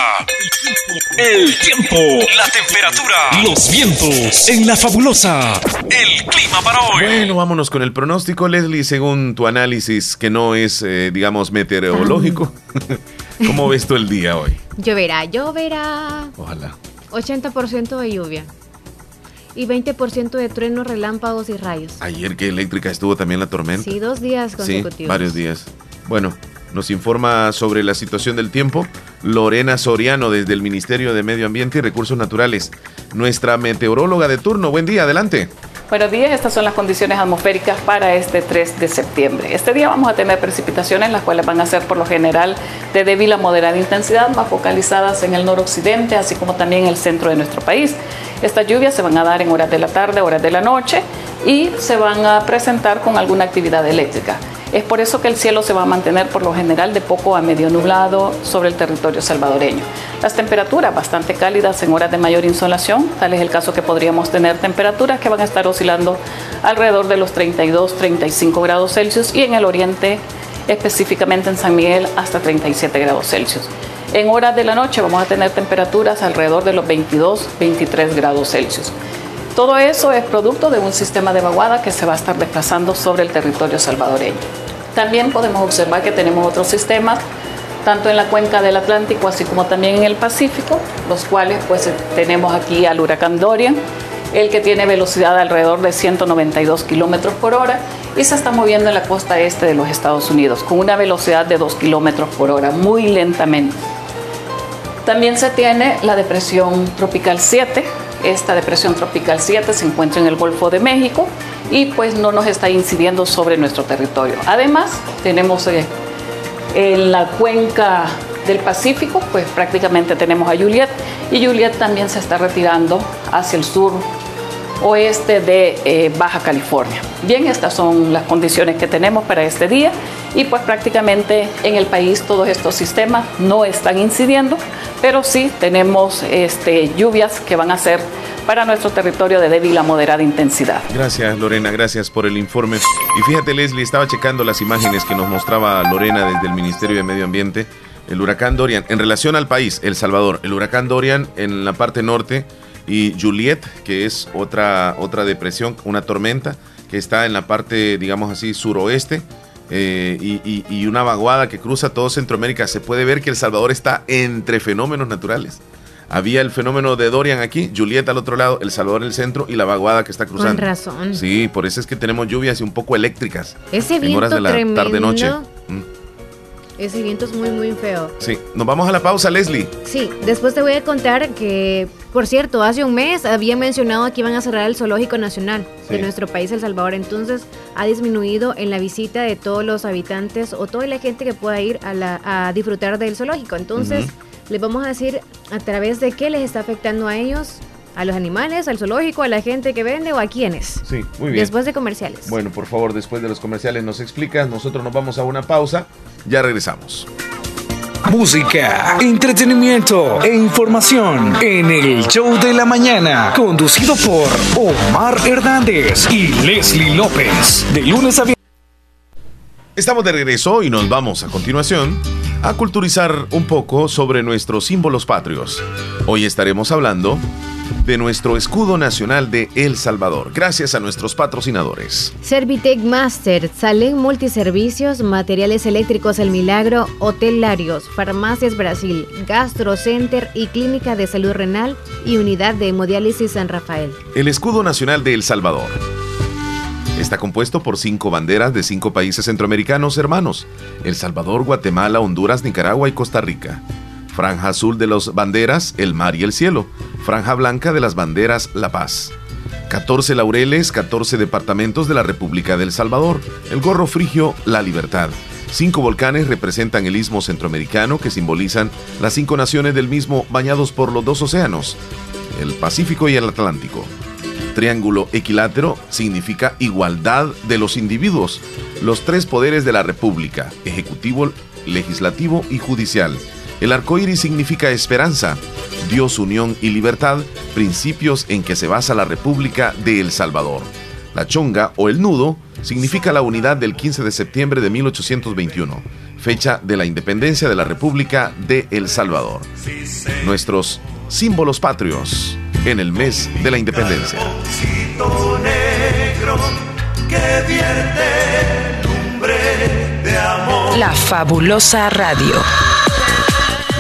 El tiempo, la temperatura, los vientos. En la fabulosa. El clima para hoy. Bueno, vámonos con el pronóstico, Leslie, según tu análisis, que no es, eh, digamos, meteorológico. ¿Cómo ves tú el día hoy? Lloverá, lloverá. Ojalá. 80% de lluvia y 20% de truenos, relámpagos y rayos. Ayer que eléctrica estuvo también la tormenta. Sí, dos días consecutivos. Sí, varios días. Bueno, nos informa sobre la situación del tiempo Lorena Soriano desde el Ministerio de Medio Ambiente y Recursos Naturales. Nuestra meteoróloga de turno. Buen día, adelante. Buenos días, estas son las condiciones atmosféricas para este 3 de septiembre. Este día vamos a tener precipitaciones, las cuales van a ser por lo general de débil a moderada intensidad, más focalizadas en el noroccidente, así como también en el centro de nuestro país. Estas lluvias se van a dar en horas de la tarde, horas de la noche y se van a presentar con alguna actividad eléctrica. Es por eso que el cielo se va a mantener por lo general de poco a medio nublado sobre el territorio salvadoreño. Las temperaturas bastante cálidas en horas de mayor insolación, tal es el caso que podríamos tener temperaturas que van a estar oscilando alrededor de los 32-35 grados Celsius y en el oriente específicamente en San Miguel hasta 37 grados Celsius. En horas de la noche vamos a tener temperaturas alrededor de los 22-23 grados Celsius. Todo eso es producto de un sistema de vaguada que se va a estar desplazando sobre el territorio salvadoreño. También podemos observar que tenemos otros sistemas, tanto en la cuenca del Atlántico así como también en el Pacífico, los cuales pues tenemos aquí al huracán Dorian, el que tiene velocidad de alrededor de 192 kilómetros por hora y se está moviendo en la costa este de los Estados Unidos con una velocidad de 2 kilómetros por hora, muy lentamente. También se tiene la depresión tropical 7, esta depresión tropical 7 se encuentra en el Golfo de México y pues no nos está incidiendo sobre nuestro territorio. Además, tenemos eh, en la cuenca del Pacífico, pues prácticamente tenemos a Juliet y Juliet también se está retirando hacia el sur oeste de eh, Baja California. Bien, estas son las condiciones que tenemos para este día y pues prácticamente en el país todos estos sistemas no están incidiendo, pero sí tenemos este, lluvias que van a ser para nuestro territorio de débil a moderada intensidad. Gracias Lorena, gracias por el informe. Y fíjate Leslie, estaba checando las imágenes que nos mostraba Lorena desde el Ministerio de Medio Ambiente. El huracán Dorian, en relación al país, El Salvador, el huracán Dorian en la parte norte y Juliet, que es otra, otra depresión, una tormenta que está en la parte, digamos así, suroeste. Eh, y, una vaguada que cruza todo Centroamérica. Se puede ver que El Salvador está entre fenómenos naturales. Había el fenómeno de Dorian aquí, Juliet al otro lado, El Salvador en el centro y la vaguada que está cruzando. Con razón. Sí, por eso es que tenemos lluvias y un poco eléctricas. Ese viento en horas de la tarde-noche. Mm. Ese viento es muy, muy feo. Sí, nos vamos a la pausa, Leslie. Sí, después te voy a contar que, por cierto, hace un mes había mencionado que iban a cerrar el Zoológico Nacional de nuestro país, El Salvador. Entonces, ha disminuido en la visita de todos los habitantes o toda la gente que pueda ir a, la, a disfrutar del zoológico. Entonces, les vamos a decir a través de qué les está afectando a ellos a los animales, al zoológico, a la gente que vende o a quiénes. Sí, muy bien. Después de comerciales. Bueno, por favor, después de los comerciales nos explicas. Nosotros nos vamos a una pausa. Ya regresamos. Música, entretenimiento e información en el show de la mañana, conducido por Omar Hernández y Leslie López, de lunes a viernes. Estamos de regreso y nos vamos a continuación a culturizar un poco sobre nuestros símbolos patrios. Hoy estaremos hablando de nuestro escudo nacional de El Salvador, gracias a nuestros patrocinadores. Servitec Master, Salen Multiservicios, Materiales Eléctricos El Milagro, Hotel Larios, Farmacias Brasil, Gastro Center y Clínica de Salud Renal y Unidad de Hemodiálisis San Rafael. El escudo nacional de El Salvador. Está compuesto por cinco banderas de cinco países centroamericanos hermanos, El Salvador, Guatemala, Honduras, Nicaragua y Costa Rica. Franja azul de las banderas, el mar y el cielo. Franja blanca de las banderas, la paz. 14 laureles, 14 departamentos de la República del Salvador. El gorro frigio, la libertad. Cinco volcanes representan el istmo centroamericano que simbolizan las cinco naciones del mismo bañados por los dos océanos, el Pacífico y el Atlántico. Triángulo equilátero significa igualdad de los individuos, los tres poderes de la República, ejecutivo, legislativo y judicial. El arco iris significa esperanza. Dios, unión y libertad, principios en que se basa la República de El Salvador. La chonga o el nudo significa la unidad del 15 de septiembre de 1821, fecha de la independencia de la República de El Salvador. Nuestros símbolos patrios en el mes de la independencia. La fabulosa radio.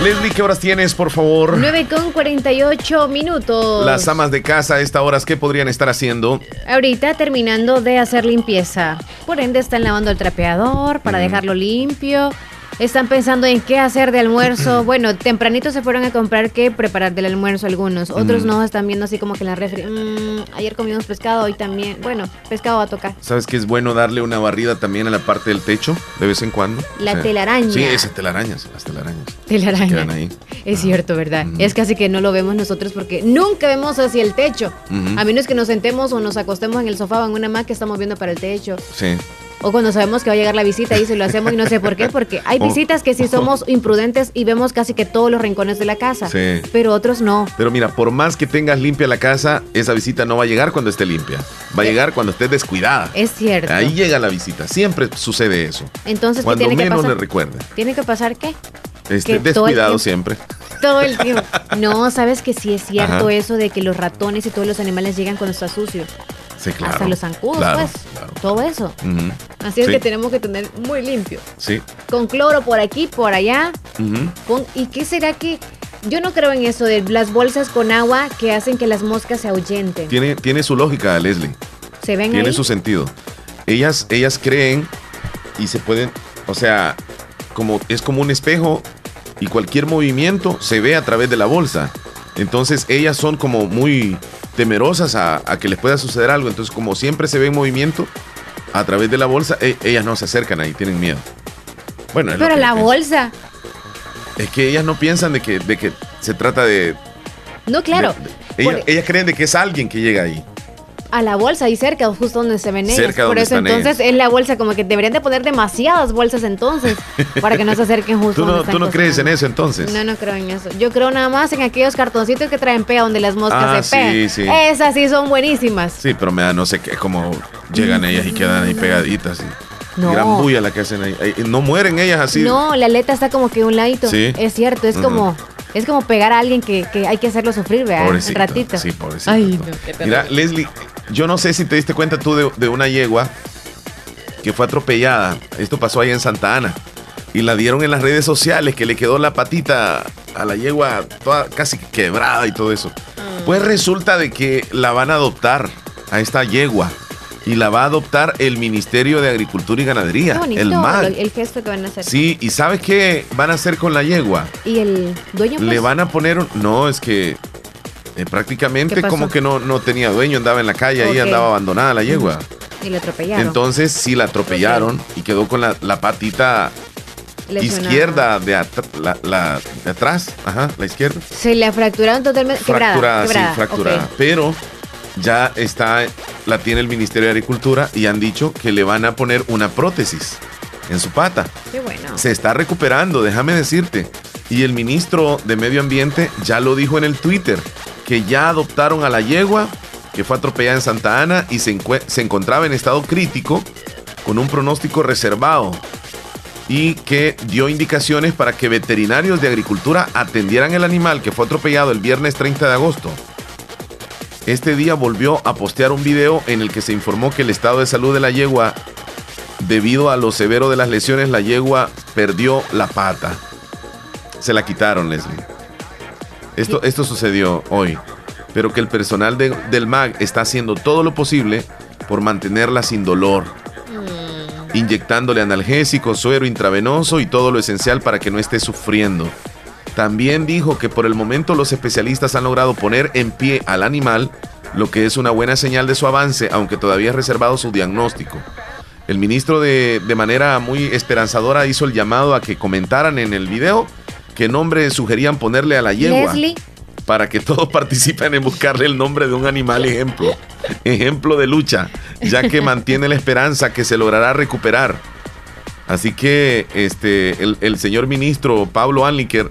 Leslie, ¿qué horas tienes, por favor? 9 con 48 minutos. Las amas de casa a esta hora, ¿qué podrían estar haciendo? Ahorita terminando de hacer limpieza. Por ende, están lavando el trapeador para dejarlo limpio están pensando en qué hacer de almuerzo. bueno, tempranito se fueron a comprar qué preparar del almuerzo algunos. Otros no, están viendo así como que en la refri. Mm, ayer comimos pescado, hoy también. Bueno, pescado va a tocar. ¿Sabes que es bueno darle una barrida también a la parte del techo de vez en cuando? La telaraña. Sí, esas telarañas, las telarañas. Telarañas. Quedan ahí. Es cierto, ¿verdad? Es casi que no lo vemos nosotros porque nunca vemos hacia el techo. A menos que nos sentemos o nos acostemos en el sofá o en una que estamos viendo para el techo. Sí. O cuando sabemos que va a llegar la visita y se lo hacemos y no sé por qué, porque hay visitas que sí somos imprudentes y vemos casi que todos los rincones de la casa, sí. pero otros no. Pero mira, por más que tengas limpia la casa, esa visita no va a llegar cuando esté limpia, va a llegar cuando estés descuidada. Es cierto. Ahí llega la visita, siempre sucede eso. Entonces, cuando ¿qué tiene menos que pasar? le recuerde. ¿Tiene que pasar qué? Este, descuidado siempre. Todo el tiempo. No, sabes que sí es cierto eso de que los ratones y todos los animales llegan cuando está sucio. Sí, claro. Hasta los zancudos, pues. Todo eso. Así es que tenemos que tener muy limpio. Sí. Con cloro por aquí, por allá. ¿Y qué será que.? Yo no creo en eso de las bolsas con agua que hacen que las moscas se ahuyenten. Tiene, tiene su lógica, Leslie. ¿Se ven Tiene su sentido. Ellas, ellas creen y se pueden. O sea, como, es como un espejo y cualquier movimiento se ve a través de la bolsa. Entonces ellas son como muy temerosas a, que les pueda suceder algo. Entonces como siempre se ve en movimiento a través de la bolsa, e, ellas no se acercan ahí, tienen miedo. Bueno, pero la bolsa. Es que ellas no piensan de que, de que se trata de... No, claro. ellas creen de que es alguien que llega ahí a la bolsa ahí cerca, justo donde se ven. Cerca Por eso entonces es la bolsa, como que deberían de poner demasiadas bolsas entonces, para que no se acerquen justo. ¿Tú no, ¿tú no crees en eso entonces? No, no creo en eso. Yo creo nada más en aquellos cartoncitos que traen pea donde las moscas ah, se pegan. Sí, sí. Esas sí son buenísimas. Sí, pero me da no sé qué, como llegan ellas y quedan ahí pegaditas. No. Gran bulla la que hacen ahí. No mueren ellas así. No, la aleta está como que un ladito. Sí. Es cierto, es como es como pegar a alguien que, hay que hacerlo sufrir, ¿verdad? Pobrecito, ratito. Sí, pobrecito. Ay, no, Mira, Leslie, yo no sé si te diste cuenta tú de, una yegua que fue atropellada. Esto pasó ahí en Santa Ana. Y la dieron en las redes sociales, que le quedó la patita a la yegua toda casi quebrada y todo eso. Mm. Pues resulta de que la van a adoptar a esta yegua y la va a adoptar el Ministerio de Agricultura y Ganadería, el MAG. El, gesto que van a hacer. Sí, y ¿sabes qué van a hacer con la yegua? ¿Y el dueño? Le pues? van a poner, no, es que eh, prácticamente como que no, no tenía dueño, andaba en la calle ahí, andaba abandonada la yegua. Y la atropellaron. Entonces sí la atropellaron y quedó con la, patita izquierda de, la, de atrás, ajá, la izquierda. Se le fracturaron totalmente. Fracturada, sí, fracturada. Pero ya está, la tiene el Ministerio de Agricultura y han dicho que le van a poner una prótesis en su pata. Qué bueno. Se está recuperando, déjame decirte. Y el ministro de Medio Ambiente ya lo dijo en el Twitter, que ya adoptaron a la yegua que fue atropellada en Santa Ana y se, se encontraba en estado crítico con un pronóstico reservado y que dio indicaciones para que veterinarios de agricultura atendieran el animal que fue atropellado el viernes 30 de agosto este día volvió a postear un video en el que se informó que el estado de salud de la yegua, debido a lo severo de las lesiones, la yegua perdió la pata. Se la quitaron, Leslie. Esto, esto sucedió hoy, pero que el personal del MAG está haciendo todo lo posible por mantenerla sin dolor, mm. inyectándole analgésico, suero intravenoso y todo lo esencial para que no esté sufriendo. También dijo que por el momento los especialistas han logrado poner en pie al animal, lo que es una buena señal de su avance, aunque todavía es reservado su diagnóstico. El ministro de, manera muy esperanzadora hizo el llamado a que comentaran en el video qué nombre sugerían ponerle a la yegua. Para que todos participen en buscarle el nombre de un animal ejemplo. ejemplo de lucha, ya que mantiene la esperanza que se logrará recuperar. Así que este, el, el señor ministro Pablo Anliker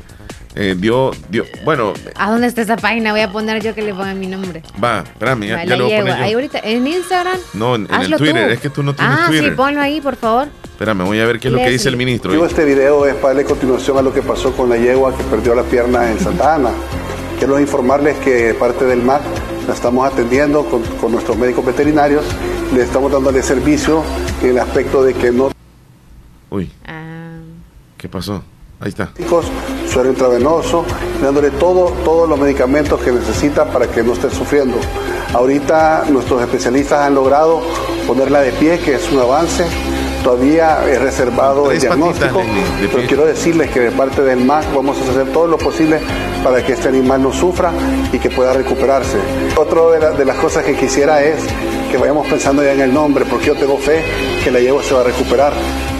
eh, dio, dio, bueno. ¿A dónde está esa página? Voy a poner yo que le ponga mi nombre. Va, espérame, ya, ya lo voy a poner yo. Ahí ahorita, ¿en Instagram? No, en, el Twitter, es que tú no tienes ah, Twitter. Ah, sí, ponlo ahí, por favor. Espérame, voy a ver qué es lo que dice el ministro. Digo, este video es para darle continuación a lo que pasó con la yegua que perdió la pierna en Santa Ana. Quiero informarles que parte del MAC la estamos atendiendo con, con nuestros médicos veterinarios, le estamos dándole servicio en el aspecto de que no... Uy. Ah. ¿Qué pasó? Ahí está. Suero intravenoso, dándole todo, todos los medicamentos que necesita para que no esté sufriendo. Ahorita nuestros especialistas han logrado ponerla de pie, que es un avance. Todavía es reservado el diagnóstico, pero quiero decirles que de parte del MAC vamos a hacer todo lo posible para que este animal no sufra y que pueda recuperarse. Otra de, las cosas que quisiera es que vayamos pensando ya en el nombre, porque yo tengo fe que la yegua se va a recuperar.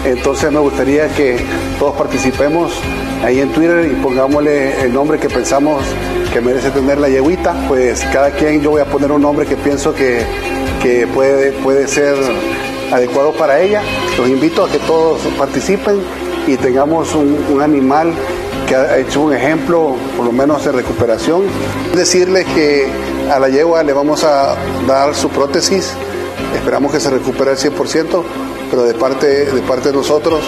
Entonces me gustaría que todos participemos ahí en Twitter y pongámosle el nombre que pensamos que merece tener la yeguita. Pues cada quien yo voy a poner un nombre que pienso que, que puede, puede ser adecuado para ella. Los invito a que todos participen y tengamos un, animal que ha hecho un ejemplo, por lo menos de recuperación. Decirles que a la yegua le vamos a dar su prótesis, esperamos que se recupere al 100%, pero de parte, de parte de nosotros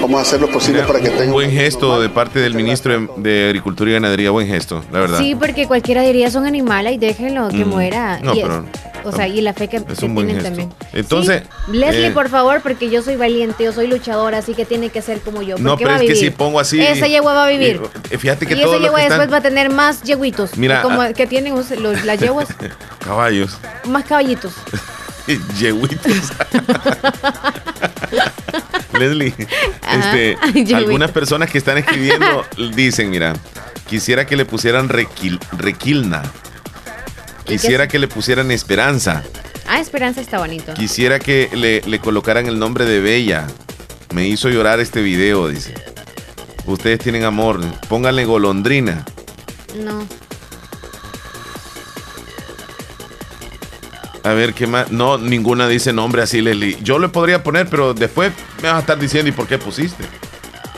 vamos a hacer lo posible para que tenga un buen gesto de parte del ministro de, Agricultura y Ganadería, buen gesto, la verdad. Sí, porque cualquiera diría son animales y déjenlo que mm. muera. No, pero o sea, y la fe que, tienen también. Entonces, Leslie, eh, por favor, porque yo soy valiente, yo soy luchadora, así que tiene que ser como yo. No, pero es que si pongo así. Esa yegua va a vivir. Eh, fíjate que y esa yegua después va a tener más yeguitos. Mira, como ah, que tienen los, las yeguas. Caballos. Más caballitos. Yeguitos. Leslie, este, algunas personas que están escribiendo dicen, mira, quisiera que le pusieran requilna. Quisiera que le pusieran esperanza. Ah, esperanza está bonito. Quisiera que le, le colocaran el nombre de Bella. Me hizo llorar este video, dice. Ustedes tienen amor. Pónganle golondrina. No. A ver, ¿qué más? No, ninguna dice nombre así, Leslie. Yo le podría poner, pero después me vas a estar diciendo, ¿y por qué pusiste?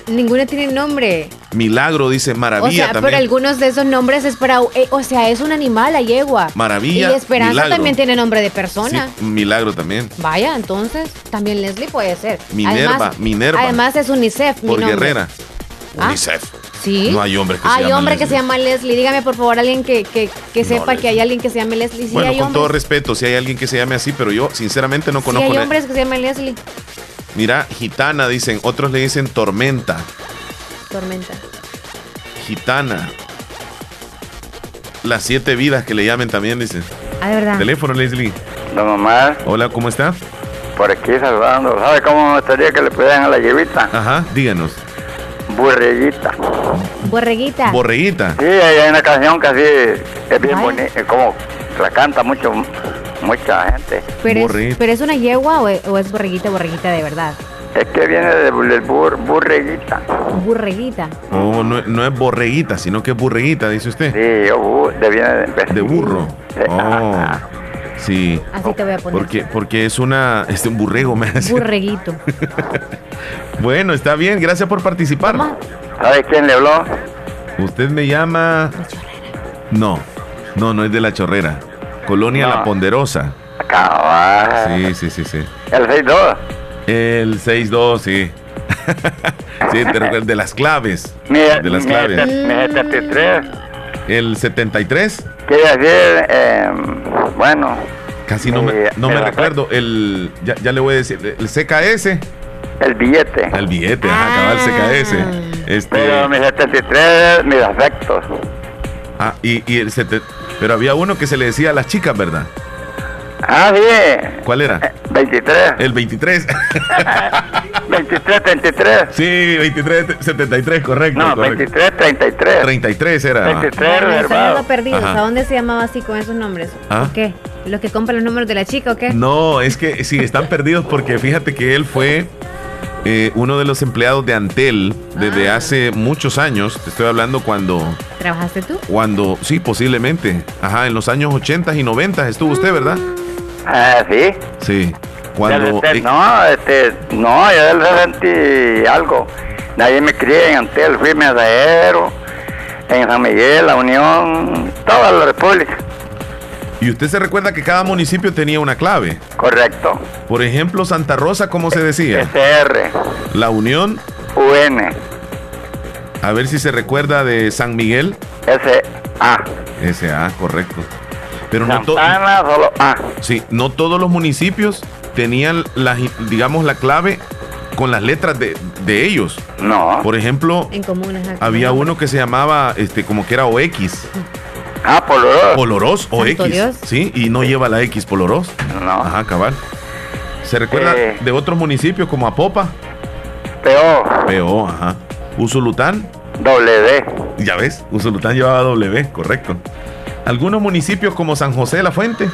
Ninguna tiene nombre. Milagro dice maravilla. O sea, pero algunos de esos nombres es para. Eh, o sea, es un animal, la yegua. Maravilla. Y Esperanza también tiene nombre de persona. milagro también. Vaya, entonces también Leslie puede ser. Minerva, además, Minerva. Además es UNICEF. Por guerrera. Ah, UNICEF. Sí. No hay hombre que se llame Hay hombre que se llama Leslie. Dígame, por favor, alguien que, que, que sepa que hay alguien que se llame Leslie. Sí, bueno, con todo respeto, si hay alguien que se llame así, pero yo sinceramente no conozco. Sí, hay hombres que se llaman Leslie. Mira, gitana dicen, otros le dicen tormenta. Tormenta. Gitana. Las siete vidas que le llamen también, dicen. Ah, de verdad. Teléfono, Leslie. Don Omar. Hola, ¿cómo está? Por aquí saludando. ¿Sabe cómo me gustaría que le pudieran a la llevita? Ajá, díganos. Borreguita. Borreguita. Borreguita. Sí, hay una canción que así es bien bonita, como la canta mucho, mucha gente. ¿Pero, es, ¿pero es una yegua o es, borreguita, borreguita de verdad? Es que viene de, burreguita. Burreguita. Oh, no, no, es borreguita, sino que es burreguita, dice usted. Sí, de, viene de, de burro. Oh. Sí. Así te voy a poner. Porque, porque es una. Es un burrego, me hace. Burreguito. bueno, está bien, gracias por participar. ¿Sabe quién le habló? Usted me llama. No, no, no es de la chorrera. Colonia La Ponderosa. Sí, sí, sí, sí. ¿El 6-2? El 6-2, sí. sí, de, las claves. de las claves. Mi 73. ¿El 73? Quiere decir, eh, bueno. Casi no me, eh, no me recuerdo. El, ya, ya, le voy a decir, el CKS. El billete. El billete, ajá, el CKS. Ah. Este... Pero mi 73, mis afectos. Ah, y, y el pero había uno que se le decía a las chicas, ¿verdad? Ah, sí. ¿Cuál era? 23. El 23. 23, 33. Sí, 23, 73, correcto. No, 23, 33. 33 era. 23 reservado. perdidos. ¿A dónde se llamaba así con esos nombres? ¿Ah? qué? ¿Los que compran los números de la chica o qué? No, es que sí, están perdidos porque fíjate que él fue eh, uno de los empleados de Antel desde ah. hace muchos años. Te estoy hablando cuando. ¿Trabajaste tú? Cuando, sí, posiblemente. Ajá, en los años 80 y 90 estuvo usted, ¿verdad? Ah, sí. Sí. Cuando. no, este, no, yo del sentí algo. Nadie me crié en Antel, fui mensajero. En San Miguel, La Unión, toda la República. ¿Y usted se recuerda que cada municipio tenía una clave? Correcto. Por ejemplo, Santa Rosa, ¿cómo se decía? SR. La Unión. UN. A ver si se recuerda de San Miguel. SA. SA, correcto. Pero no todos. solo A. Sí, no todos los municipios tenían la, digamos, la clave con las letras de, de ellos. No. Por ejemplo, en había uno que se llamaba, este, como que era OX. Ah, Poloros. Poloros o X. Sí, y no lleva la X Poloros. No. Ajá, cabal. ¿Se recuerda eh. de otros municipios como Apopa? Peo. Peo, ajá. Usulután. W. Ya ves, Usulután llevaba W, correcto. ¿Algunos municipios como San José de la Fuente?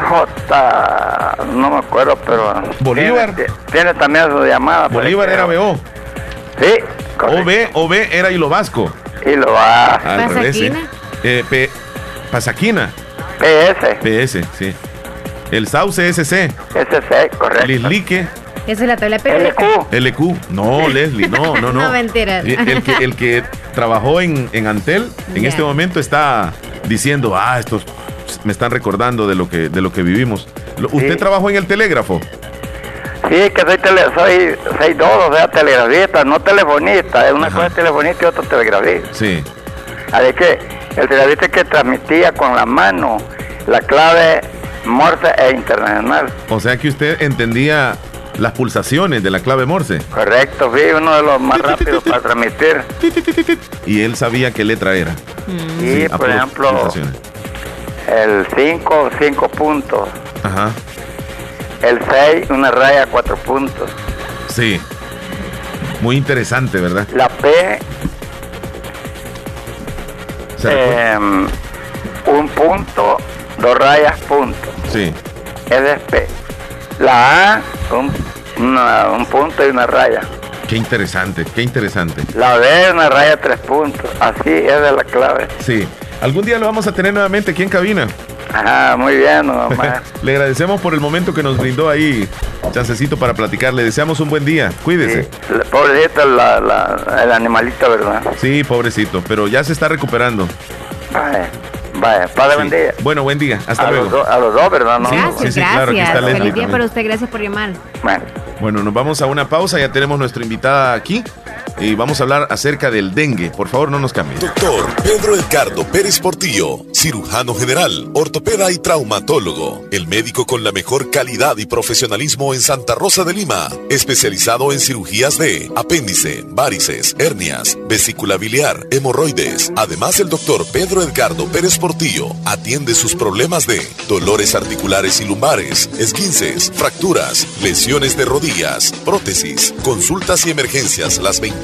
J, no me acuerdo, pero. Bolívar. Tiene, también su llamada. Bolívar era BO. Sí. OB, OB era Hilo Vasco. Hilo Vasco. Pasaquina. Eh, P, Pasaquina. PS. PS, sí. El Sauce SC. SC, correcto. Lislique. Esa es la tabla periódica. LQ. LQ. No, Leslie, no, no, no. no, mentira. El, que, el que trabajó en, en Antel, en este momento está diciendo, ah, estos me están recordando de lo que, de lo que vivimos. ¿Usted trabajó en el telégrafo? Sí, que soy, tele, soy, soy dos, o sea, telegrafista, no telefonista. Es una cosa telefonista y otra telegrafista. Sí. Así que el telegrafista que transmitía con la mano la clave Morse e internacional. O sea que usted entendía las pulsaciones de la clave Morse. Correcto, sí, uno de los más rápidos para transmitir. Y él sabía qué letra era. Sí, por ejemplo, el 5, 5 puntos. Ajá. El 6, una raya, 4 puntos. Sí. Muy interesante, ¿verdad? La P, em, un punto, dos rayas, punto. Sí. Es P. La A, un, un punto y una raya. Qué interesante, qué interesante. La B, una raya, tres puntos. Así es de la clave. Sí. Algún día lo vamos a tener nuevamente aquí en cabina. Ajá, muy bien, Le agradecemos por el momento que nos brindó ahí, chancecito para platicar. Le deseamos un buen día. Cuídese. pobrecito el animalito, ¿verdad? Sí, pobrecito, pero ya se está recuperando. Vaya. Vaya, padre, buen día. Bueno, buen día. Hasta luego. a los dos, ¿verdad? No, gracias, gracias. Feliz día para usted. Gracias por llamar. Bueno. Bueno, nos vamos a una pausa. Ya tenemos nuestra invitada aquí y vamos a hablar acerca del dengue. Por favor, no nos cambien. Doctor Pedro Edgardo Pérez Portillo, cirujano general, ortopeda y traumatólogo. El médico con la mejor calidad y profesionalismo en Santa Rosa de Lima. Especializado en cirugías de apéndice, varices, hernias, vesícula biliar, hemorroides. Además, el doctor Pedro Edgardo Pérez Portillo atiende sus problemas de dolores articulares y lumbares, esguinces, fracturas, lesiones de rodillas, prótesis, consultas y emergencias las 20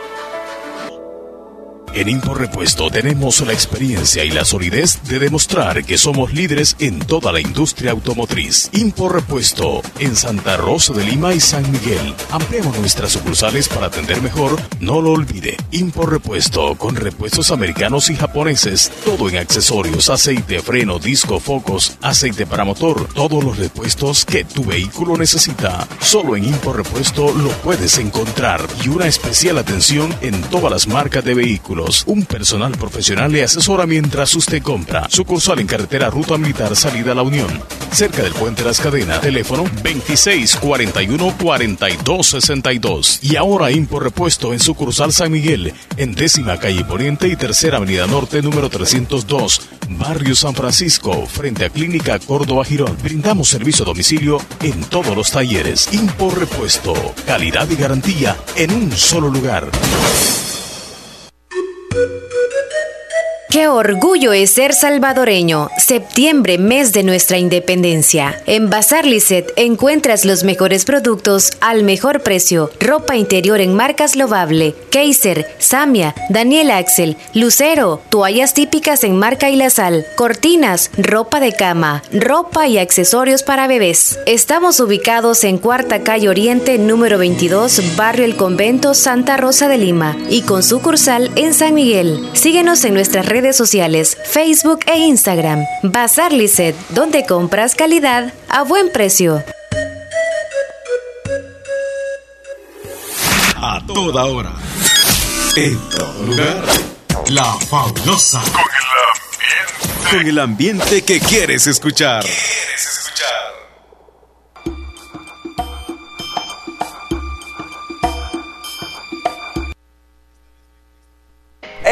En Impor Repuesto tenemos la experiencia y la solidez de demostrar que somos líderes en toda la industria automotriz. Impor Repuesto en Santa Rosa de Lima y San Miguel. Ampliamos nuestras sucursales para atender mejor. No lo olvide. Impor Repuesto con repuestos americanos y japoneses. Todo en accesorios, aceite, freno, disco, focos, aceite para motor. Todos los repuestos que tu vehículo necesita. Solo en Impor Repuesto lo puedes encontrar. Y una especial atención en todas las marcas de vehículos un personal profesional le asesora mientras usted compra. Sucursal en carretera Ruta Militar Salida la Unión. Cerca del Puente Las Cadenas. Teléfono 2641-4262. Y ahora Impor Repuesto en sucursal San Miguel. En décima calle Poniente y tercera avenida Norte número 302. Barrio San Francisco. Frente a Clínica Córdoba Girón. Brindamos servicio a domicilio en todos los talleres. Impor Repuesto. Calidad y garantía en un solo lugar. Qué orgullo es ser salvadoreño. Septiembre, mes de nuestra independencia. En Bazar Lisset encuentras los mejores productos al mejor precio. Ropa interior en marcas Lovable, Kaiser, Samia, Daniel Axel, Lucero, toallas típicas en marca y la sal, cortinas, ropa de cama, ropa y accesorios para bebés. Estamos ubicados en Cuarta Calle Oriente, número 22, Barrio El Convento, Santa Rosa de Lima y con sucursal en San Miguel. Síguenos en nuestras redes redes sociales, Facebook e Instagram. Bazar Lisset, donde compras calidad a buen precio. A toda hora. En todo lugar. La fabulosa. Con el ambiente. Con el ambiente que quieres escuchar.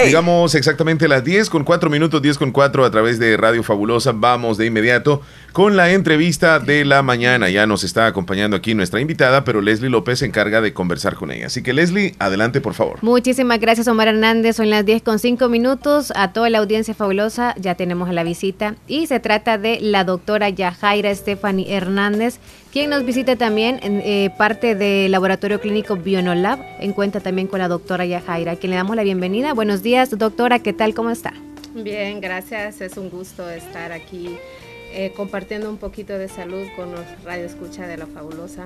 Digamos exactamente las 10 con 4 minutos, 10 con 4 a través de Radio Fabulosa. Vamos de inmediato con la entrevista de la mañana. Ya nos está acompañando aquí nuestra invitada, pero Leslie López se encarga de conversar con ella. Así que Leslie, adelante por favor. Muchísimas gracias Omar Hernández. Son las 10 con 5 minutos. A toda la audiencia fabulosa ya tenemos la visita y se trata de la doctora Yajaira Stephanie Hernández quien nos visita también en eh, parte del laboratorio clínico Bionolab, en cuenta también con la doctora Yajaira, a quien le damos la bienvenida. Buenos días, doctora, ¿qué tal? ¿Cómo está? Bien, gracias. Es un gusto estar aquí eh, compartiendo un poquito de salud con los Escucha de la Fabulosa.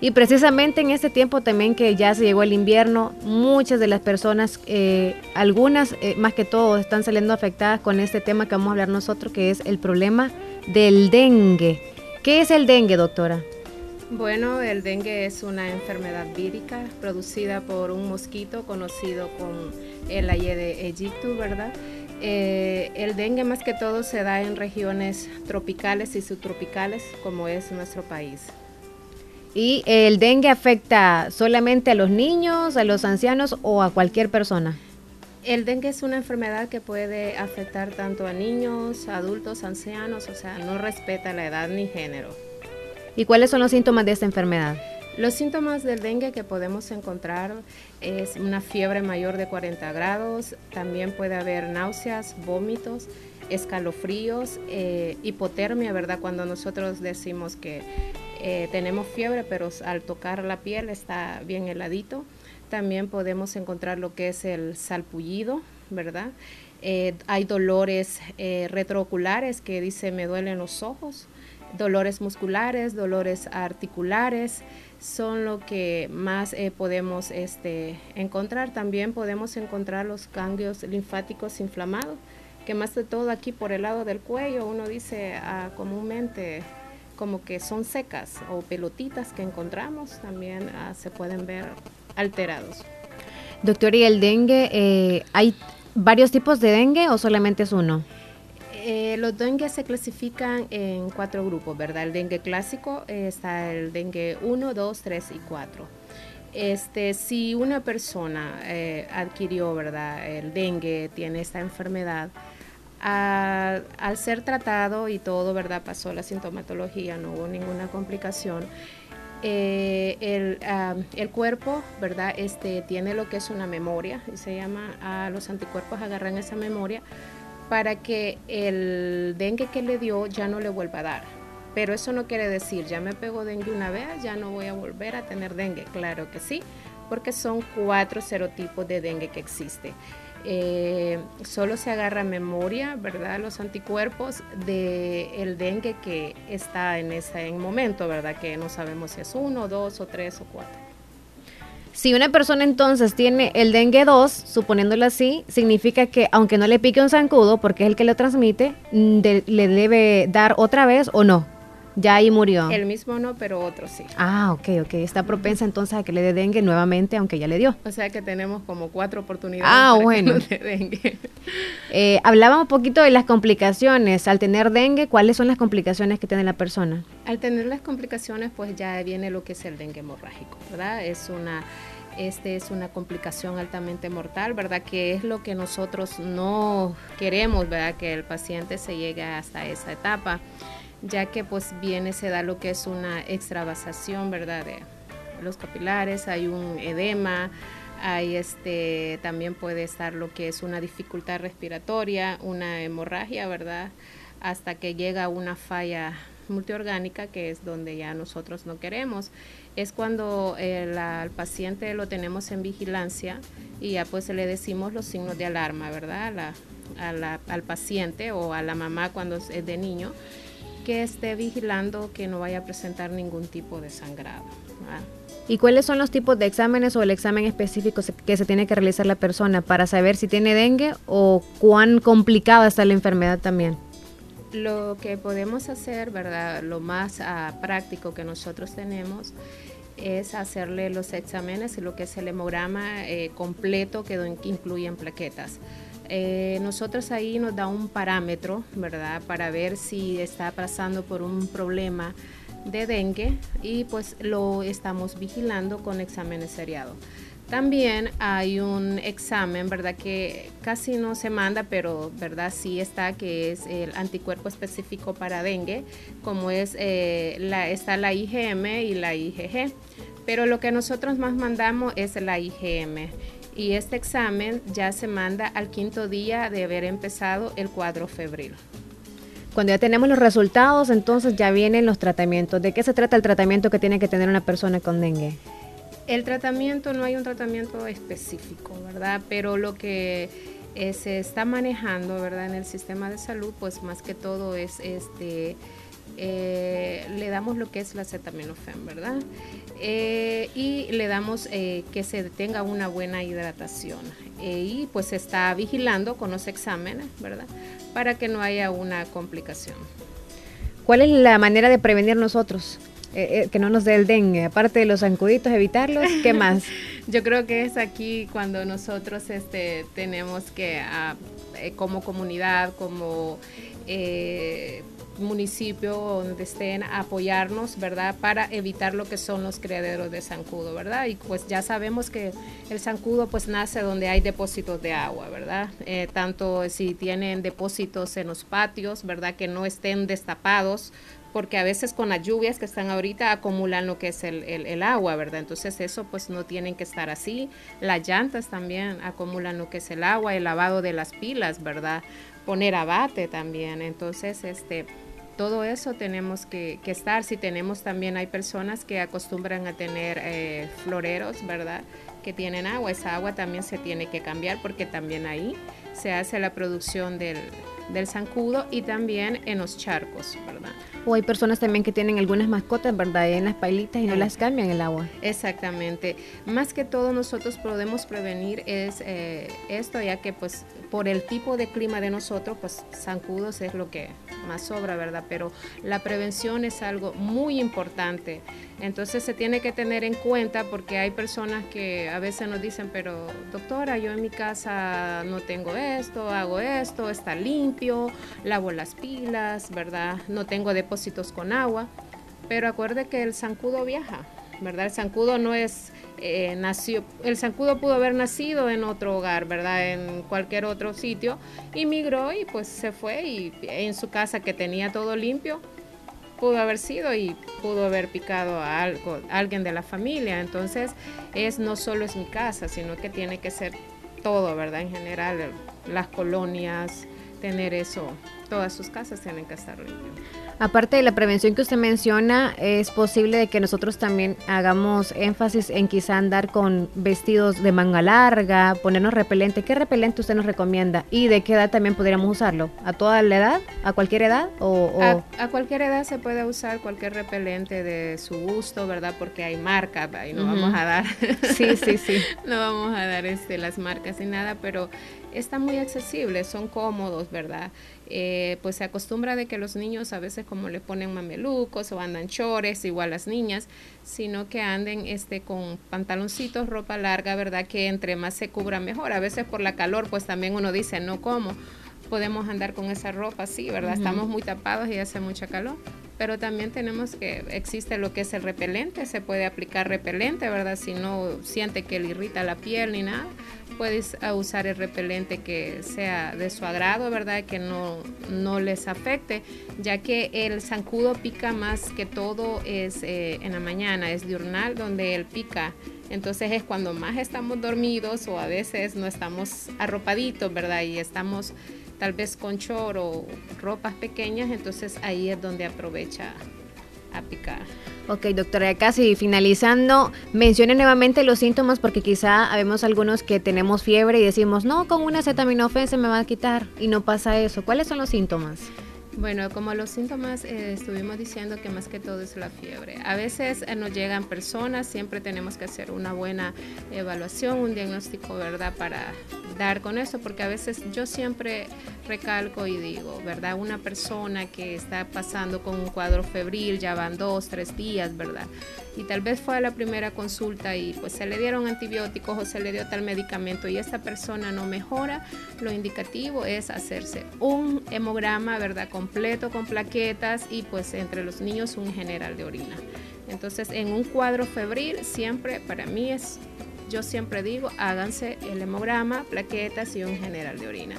Y precisamente en este tiempo también que ya se llegó el invierno, muchas de las personas, eh, algunas más que todo, están saliendo afectadas con este tema que vamos a hablar nosotros, que es el problema del dengue. ¿Qué es el dengue, doctora? Bueno, el dengue es una enfermedad vírica producida por un mosquito conocido como el de aegyptus, ¿verdad? Eh, el dengue más que todo se da en regiones tropicales y subtropicales como es nuestro país. ¿Y el dengue afecta solamente a los niños, a los ancianos o a cualquier persona? El dengue es una enfermedad que puede afectar tanto a niños, adultos, ancianos, o sea, no respeta la edad ni género. ¿Y cuáles son los síntomas de esta enfermedad? Los síntomas del dengue que podemos encontrar es una fiebre mayor de 40 grados, también puede haber náuseas, vómitos, escalofríos, eh, hipotermia, ¿verdad? Cuando nosotros decimos que eh, tenemos fiebre, pero al tocar la piel está bien heladito. También podemos encontrar lo que es el salpullido, ¿verdad? Eh, hay dolores retrooculares que dice me duelen los ojos, dolores musculares, dolores articulares, son lo que más eh, podemos este, encontrar. También podemos encontrar los ganglios linfáticos inflamados, que más de todo aquí por el lado del cuello uno dice ah, comúnmente como que son secas o pelotitas que encontramos, también ah, se pueden ver alterados. Doctor, ¿y el dengue, eh, hay varios tipos de dengue o solamente es uno? Eh, los dengue se clasifican en cuatro grupos, ¿verdad? El dengue clásico eh, está el dengue 1, 2, 3 y 4. Este, si una persona adquirió, ¿verdad? El dengue, tiene esta enfermedad, al ser tratado y todo, ¿verdad? Pasó la sintomatología, no hubo ninguna complicación. Eh, el, cuerpo, ¿verdad? Este, tiene lo que es una memoria, y se llama, a los anticuerpos agarran esa memoria para que el dengue que le dio ya no le vuelva a dar. Pero eso no quiere decir, ya me pegó dengue una vez, ya no voy a volver a tener dengue. Claro que sí, porque son cuatro serotipos de dengue que existe. Eh, solo se agarra memoria, ¿verdad? Los anticuerpos del el dengue que está en ese momento, ¿verdad? Que no sabemos si es uno, dos o tres o cuatro. Si una persona entonces tiene el dengue 2, suponiéndolo así, significa que aunque no le pique un zancudo, porque es el que lo transmite, le debe dar otra vez o no. Ya ahí murió. El mismo no, pero otro sí. Ah, ok, ok. Está propensa entonces a que le dé dengue nuevamente, aunque ya le dio. O sea que tenemos como cuatro oportunidades. Ah, bueno. Que dengue. Eh, hablábamos un poquito de las complicaciones. Al tener dengue, ¿cuáles son las complicaciones que tiene la persona? Al tener las complicaciones, pues ya viene lo que es el dengue hemorrágico, ¿verdad? Es una este es una complicación altamente mortal, ¿verdad? Que es lo que nosotros no queremos, ¿verdad? Que el paciente se llegue hasta esa etapa ya que pues viene, se da lo que es una extravasación, ¿verdad? De los capilares, hay un edema, hay este, también puede estar lo que es una dificultad respiratoria, una hemorragia, ¿verdad? Hasta que llega una falla multiorgánica, que es donde ya nosotros no queremos. Es cuando el, al paciente lo tenemos en vigilancia y ya pues le decimos los signos de alarma, ¿verdad? al paciente o a la mamá cuando es de niño que esté vigilando que no vaya a presentar ningún tipo de sangrado. ¿Y cuáles son los tipos de exámenes o el examen específico que se tiene que realizar la persona para saber si tiene dengue o cuán complicada está la enfermedad también? Lo que podemos hacer, ¿verdad? Lo más ah, práctico que nosotros tenemos es hacerle los exámenes y lo que es el hemograma eh, completo que incluyen plaquetas. Eh, nosotros ahí nos da un parámetro, ¿verdad? Para ver si está pasando por un problema de dengue y pues lo estamos vigilando con exámenes seriados. También hay un examen, ¿verdad? Que casi no se manda, pero, ¿verdad? Sí está, que es el anticuerpo específico para dengue, como es, eh, está la IgM y la IgG. Pero lo que nosotros más mandamos es la IgM y este examen ya se manda al quinto día de haber empezado el cuadro febril. Cuando ya tenemos los resultados, entonces ya vienen los tratamientos. ¿De qué se trata el tratamiento que tiene que tener una persona con dengue? El tratamiento, no hay un tratamiento específico, ¿verdad? Pero lo que eh, se está manejando, ¿verdad? En el sistema de salud, pues más que todo es este eh, le damos lo que es la acetaminofén, ¿verdad? Eh, y le damos eh, que se tenga una buena hidratación. y pues se está vigilando con los exámenes, ¿verdad? Para que no haya una complicación. ¿Cuál es la manera de prevenir nosotros? que no nos dé el dengue, aparte de los zancuditos, evitarlos, ¿qué más? Yo creo que es aquí cuando nosotros este, tenemos que, ah, como comunidad, como municipio donde estén a apoyarnos, ¿verdad? Para evitar lo que son los criaderos de zancudo, ¿verdad? Y pues ya sabemos que el zancudo pues nace donde hay depósitos de agua, ¿verdad? Eh, tanto si tienen depósitos en los patios, ¿verdad? Que no estén destapados porque a veces con las lluvias que están ahorita acumulan lo que es el, el, agua, ¿verdad? Entonces eso pues no tienen que estar así. Las llantas también acumulan lo que es el agua, el lavado de las pilas, ¿verdad? Poner abate también. Entonces, este, todo eso tenemos que, estar. Si tenemos también, hay personas que acostumbran a tener eh, floreros, ¿verdad? Que tienen agua. Esa agua también se tiene que cambiar porque también ahí se hace la producción del, del zancudo y también en los charcos, ¿verdad? O hay personas también que tienen algunas mascotas, ¿verdad? En las pailitas y no las cambian el agua. Exactamente. Más que todo nosotros podemos prevenir es eh, esto, ya que pues por el tipo de clima de nosotros, pues zancudos es lo que más sobra, ¿verdad? Pero la prevención es algo muy importante. Entonces se tiene que tener en cuenta porque hay personas que a veces nos dicen, pero doctora, yo en mi casa no tengo esto, hago esto, está limpio, lavo las pilas, ¿verdad? No tengo depósitos con agua. Pero acuerde que el zancudo viaja, ¿verdad? El zancudo no es eh, nació, el zancudo pudo haber nacido en otro hogar, ¿verdad? En cualquier otro sitio, y migró y pues se fue y en su casa que tenía todo limpio, pudo haber sido y pudo haber picado a, algo, alguien de la familia. Entonces, es no solo es mi casa, sino que tiene que ser todo, ¿verdad? En general, las colonias, tener eso, todas sus casas tienen que estar limpias. Aparte de la prevención que usted menciona, es posible de que nosotros también hagamos énfasis en quizá andar con vestidos de manga larga, ponernos repelente. ¿Qué repelente usted nos recomienda? ¿Y de qué edad también podríamos usarlo? ¿A toda la edad? ¿A cualquier edad? O, A, cualquier edad se puede usar cualquier repelente de su gusto, ¿verdad? Porque hay marcas, y no vamos a dar. Sí, sí, sí. no vamos a dar este, las marcas ni nada, pero está muy accesible, son cómodos, ¿verdad? Eh, pues se acostumbra de que los niños a veces como le ponen mamelucos o andan chores, igual las niñas, sino que anden este con pantaloncitos, ropa larga, ¿verdad? Que entre más se cubra mejor. A veces por la calor, pues también uno dice, no como podemos andar con esa ropa, sí, ¿verdad? Estamos muy tapados y hace mucha calor pero también tenemos que, existe lo que es el repelente, se puede aplicar repelente, ¿verdad? Si no siente que le irrita la piel ni nada, puedes usar el repelente que sea de su agrado, ¿verdad? Que no, no les afecte, ya que el zancudo pica más que todo es eh, en la mañana, es diurnal donde él pica. Entonces es cuando más estamos dormidos o a veces no estamos arropaditos, ¿verdad? Y estamos tal vez con choro o ropas pequeñas, entonces ahí es donde aprovecha a picar. Ok, doctora, ya casi finalizando, mencione nuevamente los síntomas porque quizá habemos algunos que tenemos fiebre y decimos, no, con una acetaminofén se me va a quitar y no pasa eso. ¿Cuáles son los síntomas? Bueno, como los síntomas eh, estuvimos diciendo que más que todo es la fiebre. A veces eh, nos llegan personas, siempre tenemos que hacer una buena evaluación, un diagnóstico, ¿verdad? Para dar con eso, porque a veces yo siempre recalco y digo, ¿verdad? Una persona que está pasando con un cuadro febril, ya van dos, tres días, ¿verdad? Y tal vez fue la primera consulta y pues se le dieron antibióticos o se le dio tal medicamento y esta persona no mejora, lo indicativo es hacerse un hemograma, ¿verdad? Completo con plaquetas y pues entre los niños un general de orina. Entonces, en un cuadro febril siempre para mí es yo siempre digo, háganse el hemograma, plaquetas y un general de orina.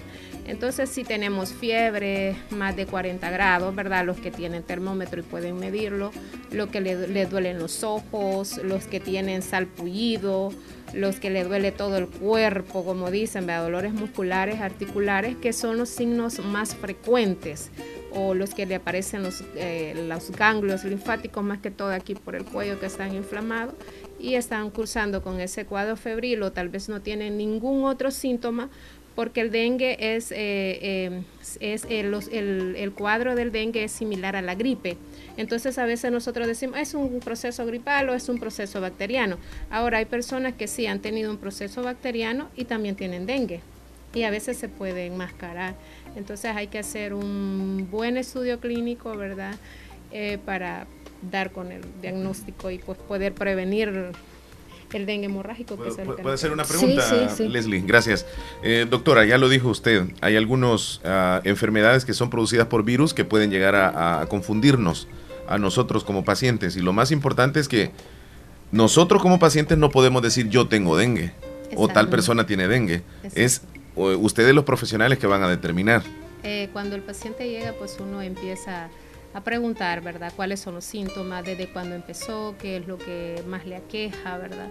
Entonces, si tenemos fiebre más de 40 grados, ¿verdad? Los que tienen termómetro y pueden medirlo, los que le, duelen los ojos, los que tienen salpullido, los que le duele todo el cuerpo, como dicen, ¿verdad? dolores musculares, articulares, que son los signos más frecuentes o los que le aparecen los, eh, los ganglios linfáticos, más que todo aquí por el cuello que están inflamados y están cursando con ese cuadro febril o tal vez no tienen ningún otro síntoma, porque el dengue es, eh, eh, es el, el, cuadro del dengue es similar a la gripe. Entonces a veces nosotros decimos, es un proceso gripal o es un proceso bacteriano. Ahora hay personas que sí han tenido un proceso bacteriano y también tienen dengue y a veces se puede enmascarar. Entonces hay que hacer un buen estudio clínico, ¿verdad? Eh, para dar con el diagnóstico y pues poder prevenir el dengue hemorrágico. ¿Puede, ser una pregunta, Leslie? Gracias. Eh, doctora, ya lo dijo usted, hay algunas ah, enfermedades que son producidas por virus que pueden llegar a, confundirnos a nosotros como pacientes y lo más importante es que nosotros como pacientes no podemos decir yo tengo dengue o tal persona tiene dengue. Es ustedes los profesionales que van a determinar. Eh, cuando el paciente llega, pues uno empieza a preguntar, ¿verdad? ¿Cuáles son los síntomas? ¿Desde cuándo empezó? ¿Qué es lo que más le aqueja, ¿verdad?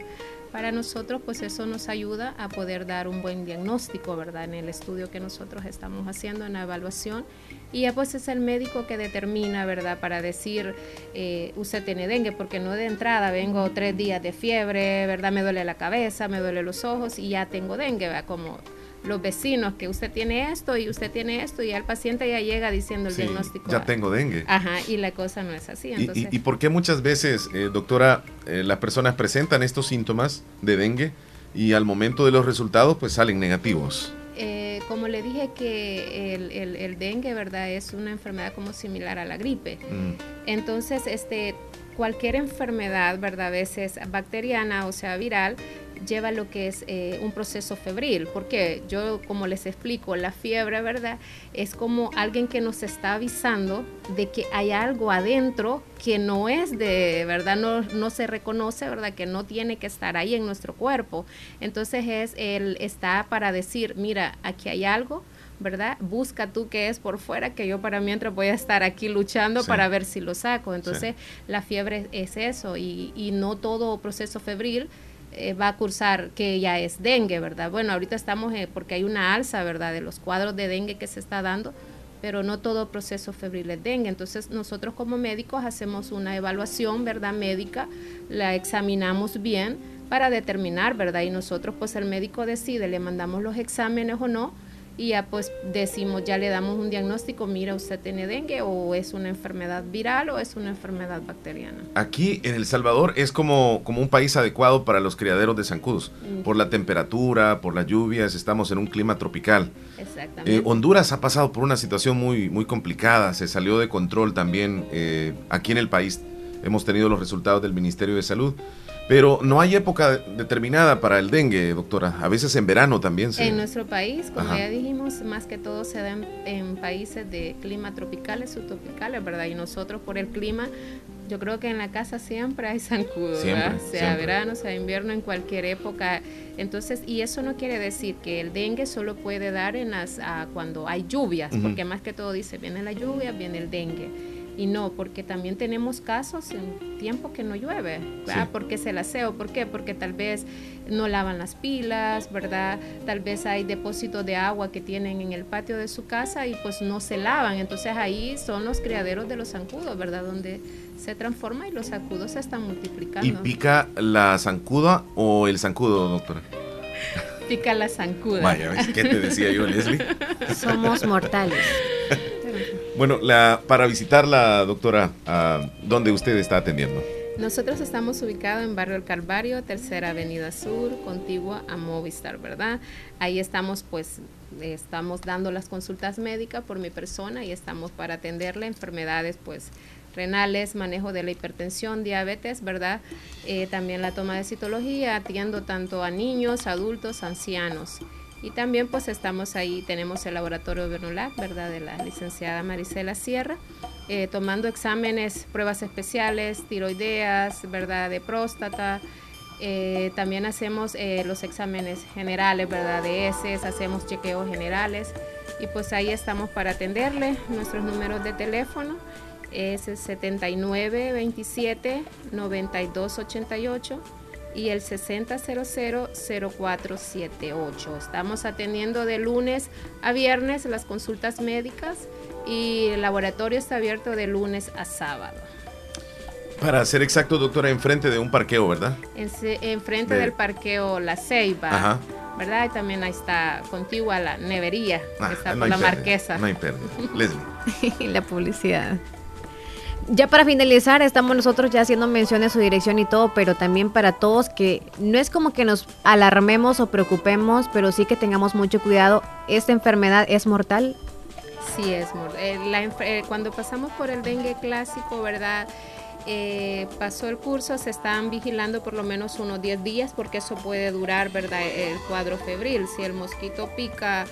Para nosotros, pues eso nos ayuda a poder dar un buen diagnóstico, ¿verdad? En el estudio que nosotros estamos haciendo, en la evaluación. Y ya pues es el médico que determina, ¿verdad? Para decir, eh, usted tiene dengue, porque no de entrada vengo tres días de fiebre, ¿verdad? Me duele la cabeza, me duele los ojos y ya tengo dengue, ¿verdad? Como los vecinos que usted tiene esto y usted tiene esto y el paciente ya llega diciendo el diagnóstico. Ya tengo dengue. Ajá, y la cosa no es así. ¿Y, por qué muchas veces, eh, doctora, eh, las personas presentan estos síntomas de dengue y al momento de los resultados pues salen negativos? Eh, como le dije que el, dengue, ¿verdad? Es una enfermedad como similar a la gripe. Mm. Entonces, este, cualquier enfermedad, ¿verdad? A veces bacteriana o sea viral, lleva lo que es eh, un proceso febril, porque yo, como les explico, la fiebre, ¿verdad? Es como alguien que nos está avisando de que hay algo adentro que no es de, ¿verdad? No, no se reconoce, ¿verdad? Que no tiene que estar ahí en nuestro cuerpo. Entonces es, él está para decir, mira, aquí hay algo, ¿verdad? Busca tú qué es por fuera, que yo para mientras voy a estar aquí luchando para ver si lo saco. Entonces, la fiebre es eso y, y no todo proceso febril eh, va a cursar que ya es dengue, ¿verdad? Bueno, ahorita estamos eh, porque hay una alza, ¿verdad? De los cuadros de dengue que se está dando, pero no todo proceso febril es dengue. Entonces nosotros como médicos hacemos una evaluación, ¿verdad? Médica, la examinamos bien para determinar, ¿verdad? Y nosotros, pues el médico decide, le mandamos los exámenes o no y ya pues decimos, ya le damos un diagnóstico, mira, usted tiene dengue o es una enfermedad viral o es una enfermedad bacteriana. Aquí en El Salvador es como, como un país adecuado para los criaderos de zancudos, mm. por la temperatura, por las lluvias, estamos en un clima tropical. Exactamente. Eh, Honduras ha pasado por una situación muy, muy complicada, se salió de control también eh, aquí en el país. Hemos tenido los resultados del Ministerio de Salud. Pero no hay época determinada para el dengue, doctora. A veces en verano también se... En nuestro país, como ya dijimos, más que todo se da en, países de clima tropicales, subtropicales, ¿verdad? Y nosotros por el clima, yo creo que en la casa siempre hay zancudo, Sea verano, sea invierno, en cualquier época. Entonces, y eso no quiere decir que el dengue solo puede dar en las, cuando hay lluvias, porque más que todo dice, viene la lluvia, viene el dengue y no, porque también tenemos casos en tiempo que no llueve, ¿verdad? Porque se laseo, ¿por qué? Porque tal vez no lavan las pilas, ¿verdad? Tal vez hay depósitos de agua que tienen en el patio de su casa y pues no se lavan, entonces ahí son los criaderos de los zancudos, ¿verdad? Donde se transforma y los zancudos se están multiplicando. ¿Y pica la zancuda o el zancudo, doctora? Pica la zancuda. Vaya, ¿qué te decía yo, Leslie? Somos mortales. Bueno, la, para visitar la doctora, ¿dónde usted está atendiendo? Nosotros estamos ubicados en Barrio El Calvario, Tercera Avenida Sur, contigua a Movistar, ¿verdad? Ahí estamos, pues, estamos dando las consultas médicas por mi persona y estamos para atenderle enfermedades, pues, renales, manejo de la hipertensión, diabetes, ¿verdad? Eh, también la toma de citología, atiendo tanto a niños, adultos, ancianos. Y también pues estamos ahí, tenemos el laboratorio Bernolac, ¿verdad? De la licenciada Marisela Sierra, eh, tomando exámenes, pruebas especiales, tiroideas, ¿verdad? De próstata. Eh, también hacemos eh, los exámenes generales, ¿verdad? De heces, hacemos chequeos generales. Y pues ahí estamos para atenderle. Nuestros números de teléfono es 7927 9288 y el 6000-0478. Estamos atendiendo de lunes a viernes las consultas médicas y el laboratorio está abierto de lunes a sábado. Para ser exacto, doctora, enfrente de un parqueo, ¿verdad? enfrente del parqueo La Ceiba. ¿Verdad? Y también ahí está contigua la nevería, ah, está por la marquesa. No hay pérdida. Leslie. la publicidad ya para finalizar, estamos nosotros ya haciendo mención de su dirección y todo, pero también para todos que no es como que nos alarmemos o preocupemos, pero sí que tengamos mucho cuidado. ¿Esta enfermedad es mortal? Sí, es mortal. Eh, eh, cuando pasamos por el dengue clásico, ¿verdad? Eh, pasó el curso, se están vigilando por lo menos unos 10 días porque eso puede durar, ¿verdad? El cuadro febril. Si el mosquito pica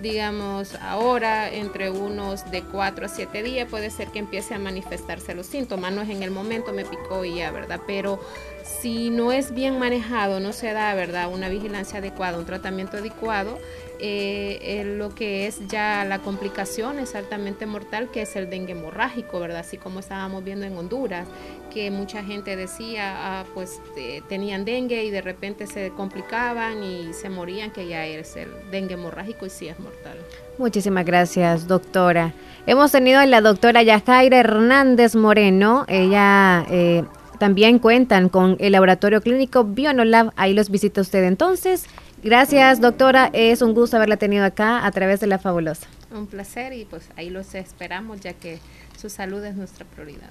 digamos, ahora entre unos de 4 a 7 días puede ser que empiece a manifestarse los síntomas, no es en el momento me picó y ya, ¿verdad? Pero si no es bien manejado, no se da, ¿verdad? Una vigilancia adecuada, un tratamiento adecuado, eh, lo que es ya la complicación es altamente mortal, que es el dengue hemorrágico, ¿verdad? Así como estábamos viendo en Honduras, que mucha gente decía, ah, pues eh, tenían dengue y de repente se complicaban y se morían, que ya es el dengue hemorrágico y sí es mortal. Muchísimas gracias, doctora. Hemos tenido a la doctora Yajaira Hernández Moreno, ella... Eh, también cuentan con el laboratorio clínico Bionolab. Ahí los visita usted entonces. Gracias, doctora. Es un gusto haberla tenido acá a través de La Fabulosa. Un placer y pues ahí los esperamos ya que su salud es nuestra prioridad.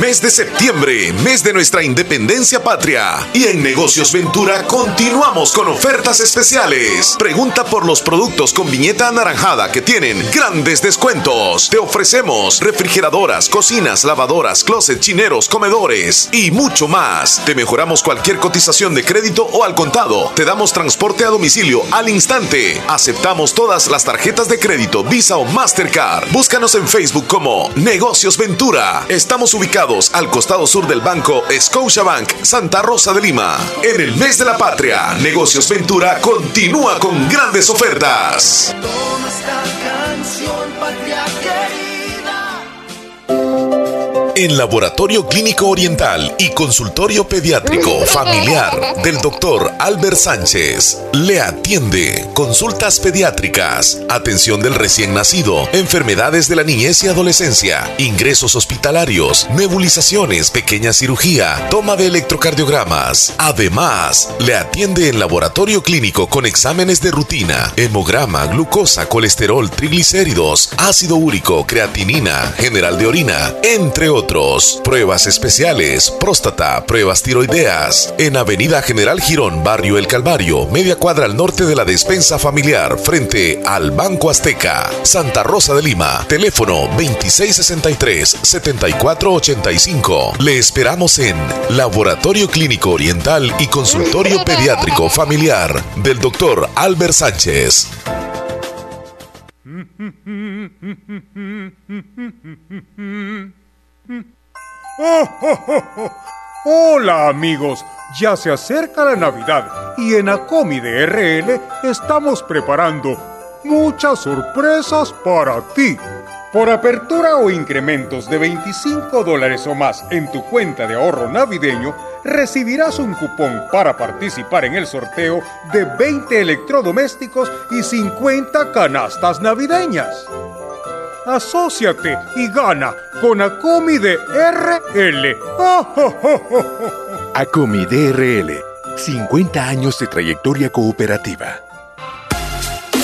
Mes de septiembre, mes de nuestra independencia patria. Y en Negocios Ventura continuamos con ofertas especiales. Pregunta por los productos con viñeta anaranjada que tienen grandes descuentos. Te ofrecemos refrigeradoras, cocinas, lavadoras, closet, chineros, comedores y mucho más. Te mejoramos cualquier cotización de crédito o al contado. Te damos transporte a domicilio al instante. Aceptamos todas las tarjetas de crédito, Visa o Mastercard. Búscanos en Facebook como Negocios Ventura. Estamos ubicados al costado sur del banco Scotiabank Santa Rosa de Lima. En el mes de la patria, Negocios Ventura continúa con grandes ofertas. En Laboratorio Clínico Oriental y Consultorio Pediátrico Familiar del doctor Albert Sánchez. Le atiende consultas pediátricas, atención del recién nacido, enfermedades de la niñez y adolescencia, ingresos hospitalarios, nebulizaciones, pequeña cirugía, toma de electrocardiogramas. Además, le atiende en laboratorio clínico con exámenes de rutina, hemograma, glucosa, colesterol, triglicéridos, ácido úrico, creatinina, general de orina, entre otros Pruebas especiales, próstata, pruebas tiroideas. En Avenida General Girón, Barrio El Calvario, media cuadra al norte de la despensa familiar, frente al Banco Azteca. Santa Rosa de Lima. Teléfono 2663-7485. Le esperamos en Laboratorio Clínico Oriental y Consultorio Pediátrico Familiar del Dr. Albert Sánchez. Hola amigos, ya se acerca la Navidad y en Acomi de RL estamos preparando muchas sorpresas para ti. Por apertura o incrementos de 25 dólares o más en tu cuenta de ahorro navideño, recibirás un cupón para participar en el sorteo de 20 electrodomésticos y 50 canastas navideñas. Asociate y gana con Acomi de RL. De RL. 50 años de trayectoria cooperativa.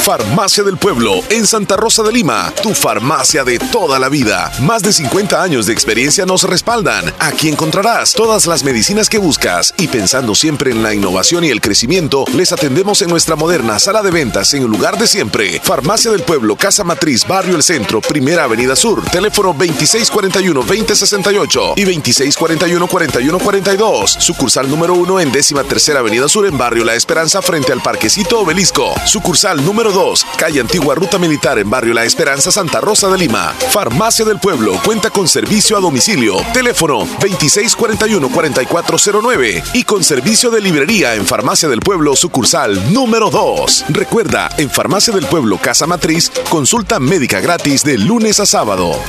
Farmacia del Pueblo en Santa Rosa de Lima, tu farmacia de toda la vida. Más de 50 años de experiencia nos respaldan. Aquí encontrarás todas las medicinas que buscas y pensando siempre en la innovación y el crecimiento, les atendemos en nuestra moderna sala de ventas en el lugar de siempre. Farmacia del Pueblo, Casa Matriz, Barrio El Centro, Primera Avenida Sur, teléfono 2641-2068 y 2641-4142. Sucursal número 1 en décima tercera Avenida Sur en Barrio La Esperanza frente al Parquecito Obelisco. Sucursal número 2, calle Antigua Ruta Militar en Barrio La Esperanza, Santa Rosa de Lima. Farmacia del Pueblo cuenta con servicio a domicilio. Teléfono 2641-4409 y con servicio de librería en Farmacia del Pueblo, sucursal número 2. Recuerda, en Farmacia del Pueblo, Casa Matriz, consulta médica gratis de lunes a sábado.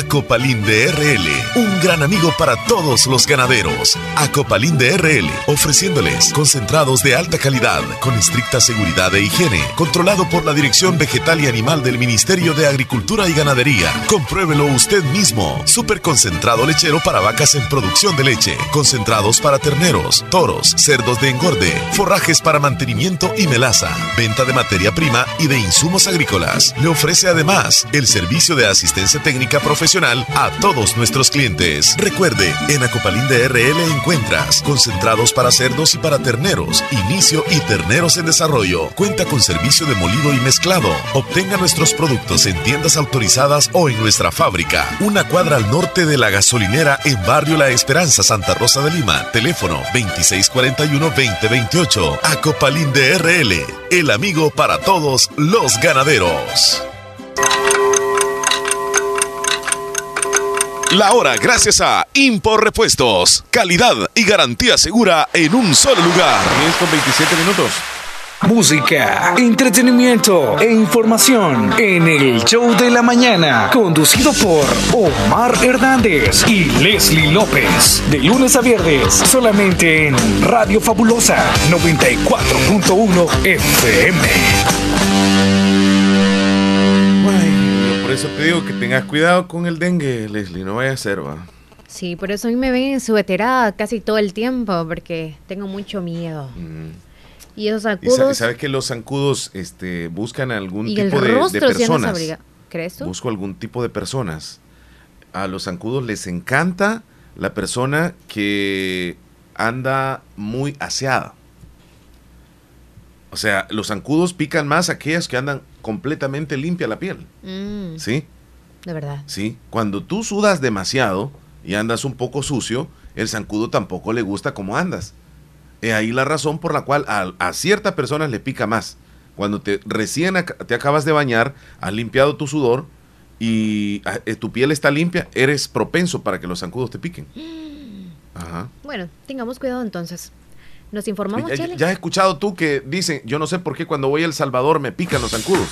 Acopalín de RL, un gran amigo para todos los ganaderos. Acopalín de RL, ofreciéndoles concentrados de alta calidad, con estricta seguridad e higiene, controlado por la Dirección Vegetal y Animal del Ministerio de Agricultura y Ganadería. Compruébelo usted mismo. Super concentrado lechero para vacas en producción de leche, concentrados para terneros, toros, cerdos de engorde, forrajes para mantenimiento y melaza, venta de materia prima y de insumos agrícolas. Le ofrece además el servicio de asistencia técnica profesional a todos nuestros clientes. Recuerde, en Acopalín de RL encuentras concentrados para cerdos y para terneros, inicio y terneros en desarrollo. Cuenta con servicio de molido y mezclado. Obtenga nuestros productos en tiendas autorizadas o en nuestra fábrica. Una cuadra al norte de la gasolinera en Barrio La Esperanza, Santa Rosa de Lima. Teléfono 2641-2028. Acopalín de RL, el amigo para todos los ganaderos. La hora gracias a Impor Repuestos. Calidad y garantía segura en un solo lugar. 10 con 27 minutos. Música, entretenimiento e información en el show de la mañana, conducido por Omar Hernández y Leslie López, de lunes a viernes, solamente en Radio Fabulosa 94.1 FM eso te digo que tengas cuidado con el dengue, Leslie, no vaya a ser, va. Sí, por eso a mí me ven sueterada casi todo el tiempo, porque tengo mucho miedo. Mm. Y esos zancudos... ¿Y sabes que los zancudos este, buscan algún tipo de, de, personas? ¿Crees tú? Busco algún tipo de personas. A los zancudos les encanta la persona que anda muy aseada. O sea, los zancudos pican más aquellas que andan completamente limpia la piel. Mm. ¿Sí? De verdad. Sí. Cuando tú sudas demasiado y andas un poco sucio, el zancudo tampoco le gusta cómo andas. Es ahí la razón por la cual a, a ciertas personas le pica más. Cuando te recién te acabas de bañar, has limpiado tu sudor y ah, eh, tu piel está limpia, eres propenso para que los zancudos te piquen. Ajá. Bueno, tengamos cuidado entonces. Nos informamos, ya, ya, has escuchado tú que dicen, yo no sé por qué cuando voy a El Salvador me pican los zancudos.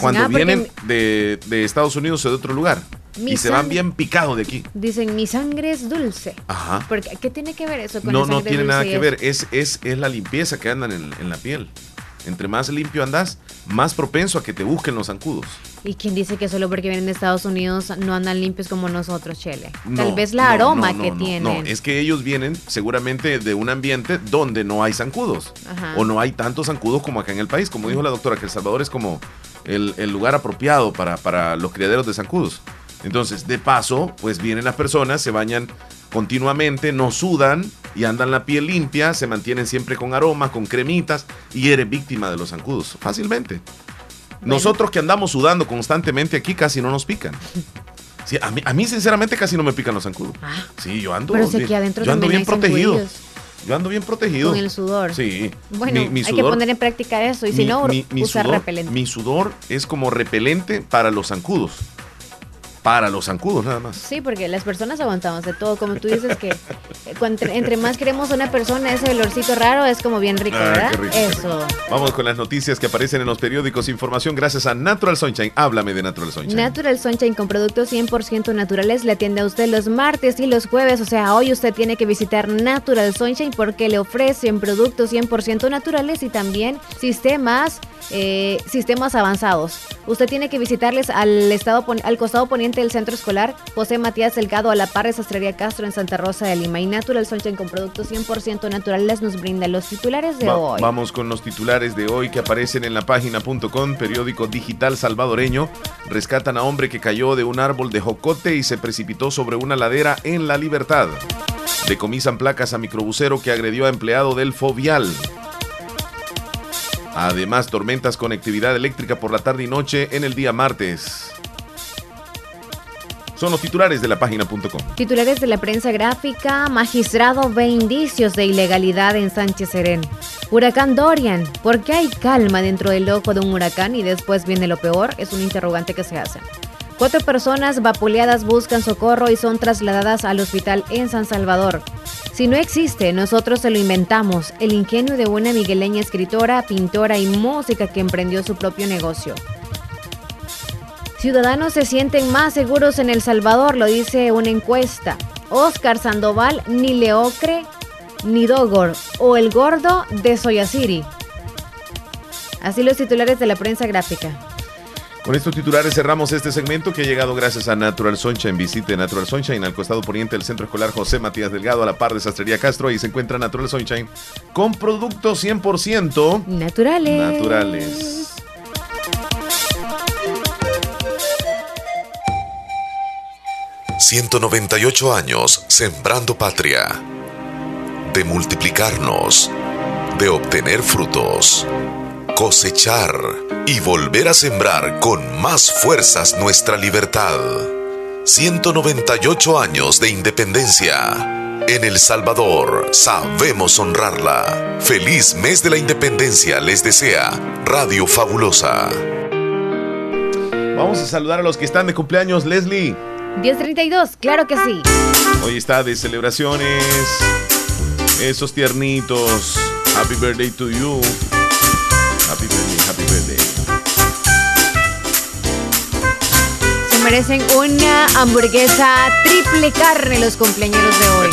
cuando ah, vienen de, Estados Unidos o de otro lugar. y se van bien picados de aquí. Dicen, mi sangre es dulce. Ajá. Porque, ¿Qué tiene que ver eso con No, no tiene nada que ver. Es, es, es la limpieza que andan en, en la piel. Entre más limpio andas, más propenso a que te busquen los zancudos. ¿Y quién dice que solo porque vienen de Estados Unidos no andan limpios como nosotros, Chele? Tal vez la aroma que tienen. No, es que ellos vienen seguramente de un ambiente donde no hay zancudos. O no hay tantos zancudos como acá en el país. Como dijo la doctora, que El Salvador es como el, lugar apropiado para, para los criaderos de zancudos. Entonces, de paso, pues vienen las personas, se bañan continuamente, no sudan y andan la piel limpia, se mantienen siempre con aromas, con cremitas y eres víctima de los zancudos fácilmente. Nosotros que andamos sudando constantemente aquí casi no nos pican. Sí, a, mí, a mí sinceramente casi no me pican los zancudos. Ah. sí, yo ando pero bien, yo ando bien protegido. Yo ando bien protegido. Con el sudor. Sí. Bueno, hay que poner en práctica eso y si no, usar repelente. Mi sudor es como repelente para los zancudos para los zancudos nada más. Sí, porque las personas aguantamos de todo. Como tú dices que entre, más queremos una persona, ese olorcito raro es como bien rico, ah, ¿verdad? Eso. Vamos con las noticias que aparecen en los periódicos. Información gracias a Natural Sunshine. Háblame de Natural Sunshine. Natural Sunshine con productos 100% naturales le atiende a usted los martes y los jueves. O sea, hoy usted tiene que visitar Natural Sunshine porque le ofrecen productos 100% naturales y también sistemas eh, sistemas avanzados. Usted tiene que visitarles al, estado, al costado poniente del centro escolar José Matías Delgado a la par de Sastrería Castro en Santa Rosa de Lima. Y Natural Sunshine con productos 100% naturales nos brinda los titulares de hoy. Vamos con los titulares de hoy que aparecen en la página.com, periódico digital salvadoreño. Rescatan a hombre que cayó de un árbol de jocote y se precipitó sobre una ladera en La Libertad. Decomisan placas a microbusero que agredió a empleado del Fovial. Además, tormentas con actividad eléctrica por la tarde y noche en el día martes. Son los titulares de la página.com. Titulares de la prensa gráfica. Magistrado ve indicios de ilegalidad en Sánchez Serén. Huracán Dorian. ¿Por qué hay calma dentro del ojo de un huracán y después viene lo peor? Es un interrogante que se hace. Cuatro personas vapuleadas buscan socorro y son trasladadas al hospital en San Salvador. Si no existe, nosotros se lo inventamos, el ingenio de una migueleña escritora, pintora y música que emprendió su propio negocio. Ciudadanos se sienten más seguros en El Salvador, lo dice una encuesta. Oscar Sandoval, ni Leocre, ni Dogor, o el gordo de Soyaciri. Así los titulares de la prensa gráfica. Con estos titulares cerramos este segmento que ha llegado gracias a Natural Sunshine. Visite Natural Sunshine al costado poniente del Centro Escolar José Matías Delgado a la par de Sastrería Castro. Ahí se encuentra Natural Sunshine con productos 100% naturales. Naturales. 198 años sembrando patria, de multiplicarnos, de obtener frutos, cosechar y volver a sembrar con más fuerzas nuestra libertad. 198 años de independencia. En El Salvador sabemos honrarla. Feliz mes de la independencia les desea Radio Fabulosa. Vamos a saludar a los que están de cumpleaños, Leslie. 1032, claro que sí. Hoy está de celebraciones. Esos tiernitos. Happy birthday to you. Merecen una hamburguesa triple carne los cumpleaños de hoy.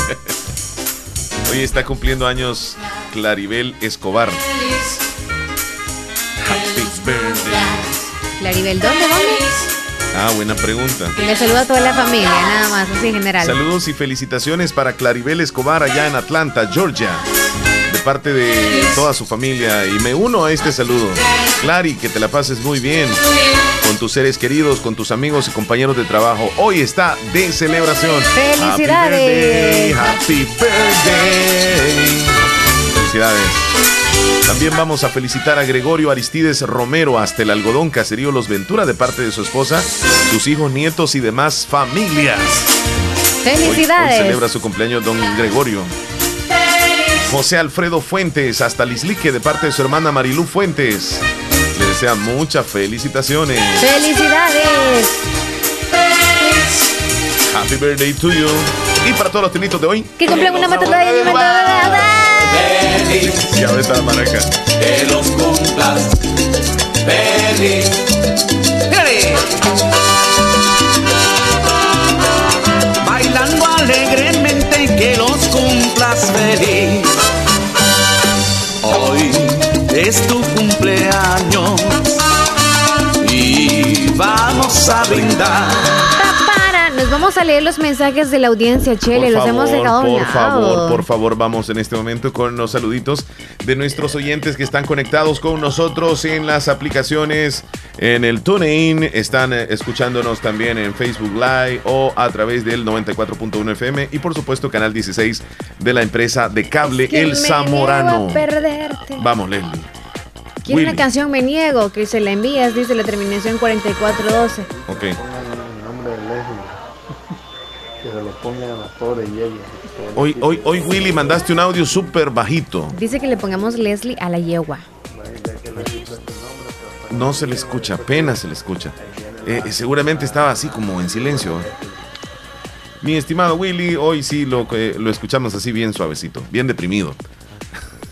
hoy está cumpliendo años Claribel Escobar. Happy birthday. Claribel, ¿dónde, dónde? Ah, buena pregunta. Y le saludo a toda la familia, nada más, así en general. Saludos y felicitaciones para Claribel Escobar allá en Atlanta, Georgia. De parte de toda su familia. Y me uno a este saludo. Clary, que te la pases muy bien. Con tus seres queridos, con tus amigos y compañeros de trabajo. Hoy está de celebración. ¡Felicidades! Happy birthday. Felicidades. También vamos a felicitar a Gregorio Aristides Romero hasta el algodón caserío Los Ventura de parte de su esposa, sus hijos, nietos y demás familias. Felicidades. Hoy, celebra su cumpleaños don Gregorio. José Alfredo Fuentes hasta Lislique de parte de su hermana Marilú Fuentes. Le desea muchas felicitaciones. Felicidades. Happy birthday to you. Y para todos los tenitos de hoy. Que cumplen una matata de feliz. Ya ves la maraca. Que los cumplas feliz. Bailando alegremente que los cumplas feliz. Hoy es tu cumpleaños y vamos a brindar vamos a leer los mensajes de la audiencia, Chele. los hemos dejado Por favor, por favor, vamos en este momento con los saluditos de nuestros oyentes que están conectados con nosotros en las aplicaciones, en el TuneIn, están eh, escuchándonos también en Facebook Live o a través del 94.1 FM y por supuesto canal 16 de la empresa de cable El Zamorano. Vamos, Leslie. Quiere una canción Me Niego que se la envías, dice la terminación 4412. Ok Hoy, hoy, hoy, Willy, mandaste un audio súper bajito. Dice que le pongamos Leslie a la yegua. No se le escucha, apenas se le escucha. Eh, seguramente estaba así como en silencio. Mi estimado Willy, hoy sí lo, lo escuchamos así bien suavecito, bien deprimido.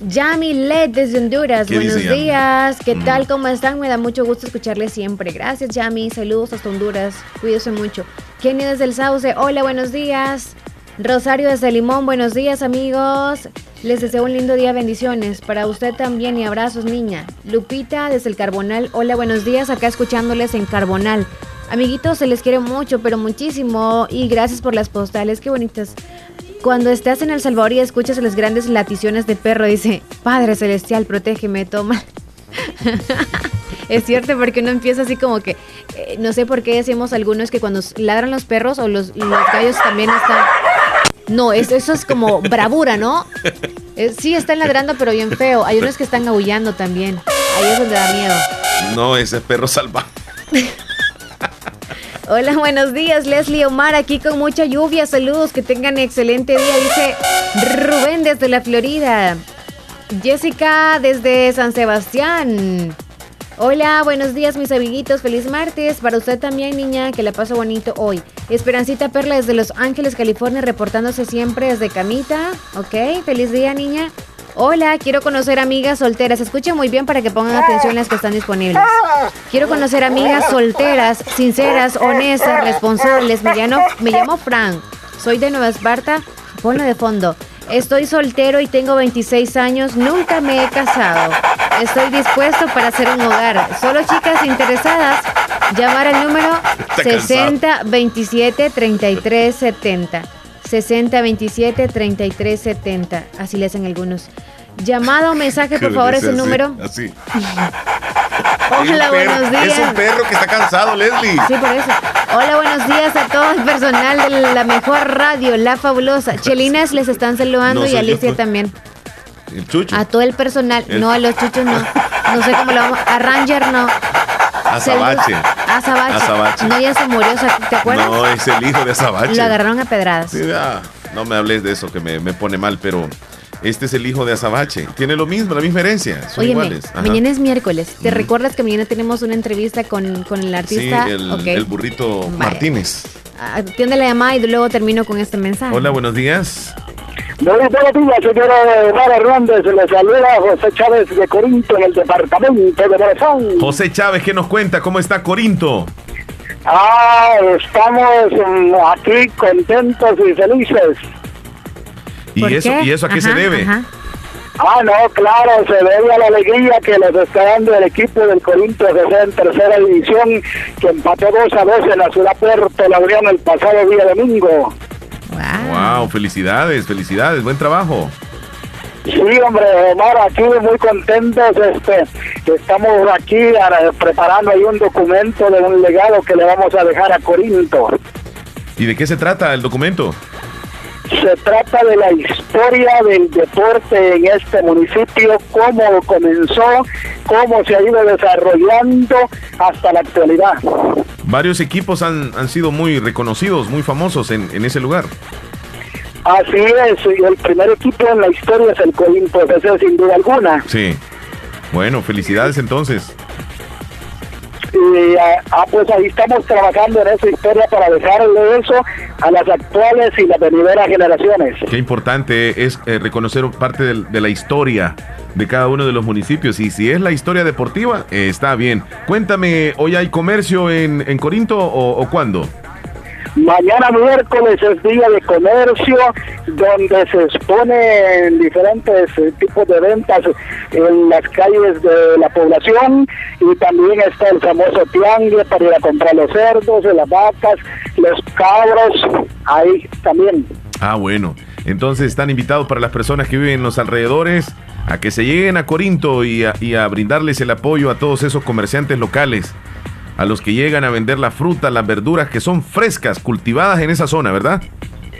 Yami Led desde Honduras, buenos días. ¿Qué mm. tal? ¿Cómo están? Me da mucho gusto escucharle siempre. Gracias, Yami. Saludos hasta Honduras. Cuídese mucho. Kenny desde el Sauce, hola, buenos días. Rosario desde Limón, buenos días, amigos. Les deseo un lindo día, bendiciones. Para usted también y abrazos, niña. Lupita desde el Carbonal, hola, buenos días. Acá escuchándoles en Carbonal. Amiguitos, se les quiere mucho, pero muchísimo. Y gracias por las postales, qué bonitas. Cuando estás en El Salvador y escuchas las grandes laticiones de perro, dice, Padre Celestial, protégeme, toma. es cierto, porque uno empieza así como que, eh, no sé por qué decimos algunos que cuando ladran los perros o los, gallos también están... No, eso, eso es como bravura, ¿no? Sí, están ladrando, pero bien feo. Hay unos que están aullando también. Ahí es donde da miedo. No, ese es perro salvaje. Hola, buenos días, Leslie Omar, aquí con mucha lluvia. Saludos, que tengan excelente día, dice Rubén desde la Florida. Jessica desde San Sebastián. Hola, buenos días mis amiguitos, feliz martes. Para usted también, niña, que la paso bonito hoy. Esperancita Perla desde Los Ángeles, California, reportándose siempre desde Camita. Ok, feliz día, niña. Hola, quiero conocer amigas solteras. Escuchen muy bien para que pongan atención las que están disponibles. Quiero conocer amigas solteras, sinceras, honestas, responsables. Me llamo, me llamo Fran. Soy de Nueva Esparta. Ponlo de fondo. Estoy soltero y tengo 26 años. Nunca me he casado. Estoy dispuesto para hacer un hogar. Solo chicas interesadas. Llamar al número 60 27 33 70. 60 27 33 70. Así le hacen algunos. Llamado o mensaje, por favor, ese número. Así. Hola, buenos días. Es un perro que está cansado, Leslie. Sí, por eso. Hola, buenos días a todo el personal de la mejor radio, La Fabulosa. Chelinas les están saludando y Alicia también. El chucho. A todo el personal. No, a los chuchos no. No sé cómo lo vamos. A Ranger no. Azabache. Azabache. Azabache. No, ya se murió, ¿te acuerdas? No, es el hijo de Azabache. Lo agarraron a pedradas. Sí, ah, no me hables de eso que me, me pone mal, pero este es el hijo de Azabache. Tiene lo mismo, la misma herencia. Son iguales. Ajá. mañana es miércoles. ¿Te recuerdas que mañana tenemos una entrevista con, con el artista? Sí, el, el burrito Martínez. Atiende la llamada y luego termino con este mensaje. Hola, buenos días. Muy buenos días, señora Mara Hernández. Le saluda José Chávez de Corinto, en el departamento de Morazán. José Chávez, ¿qué nos cuenta? ¿Cómo está Corinto? Ah, estamos mm, aquí contentos y felices. ¿Y eso, ¿Y eso a qué Ajá, se debe? ajá. Ah, no, claro, se debe a la alegría que les está dando el equipo del Corinto está en tercera división, que empató 2 a 2 en la ciudad Puerto La Unión el pasado día domingo. Wow, felicidades, felicidades, buen trabajo. Sí, hombre, Omar, aquí muy contentos. Este, estamos aquí preparando ahí un documento de un legado que le vamos a dejar a Corinto. ¿Y de qué se trata el documento? Se trata de la historia del deporte en este municipio, cómo comenzó, cómo se ha ido desarrollando hasta la actualidad. Varios equipos han, han sido muy reconocidos, muy famosos en, en ese lugar. Así es, el primer equipo en la historia es el FC, sin duda alguna. Sí. Bueno, felicidades entonces. Y ah, ah, pues ahí estamos trabajando en esa historia para dejarle eso a las actuales y las venideras generaciones. Qué importante es eh, reconocer parte de, la historia de cada uno de los municipios. Y si es la historia deportiva, eh, está bien. Cuéntame, ¿hoy hay comercio en, en Corinto o, o cuándo? Mañana miércoles es día de comercio donde se exponen diferentes eh, tipos de ventas en las calles de la población y también está el famoso tiangue para ir a comprar los cerdos, las vacas, los cabros, ahí también. Ah, bueno. Entonces están invitados para las personas que viven en los alrededores a que se lleguen a Corinto y a, y a brindarles el apoyo a todos esos comerciantes locales, a los que llegan a vender la fruta, las verduras que son frescas, cultivadas en esa zona, ¿verdad?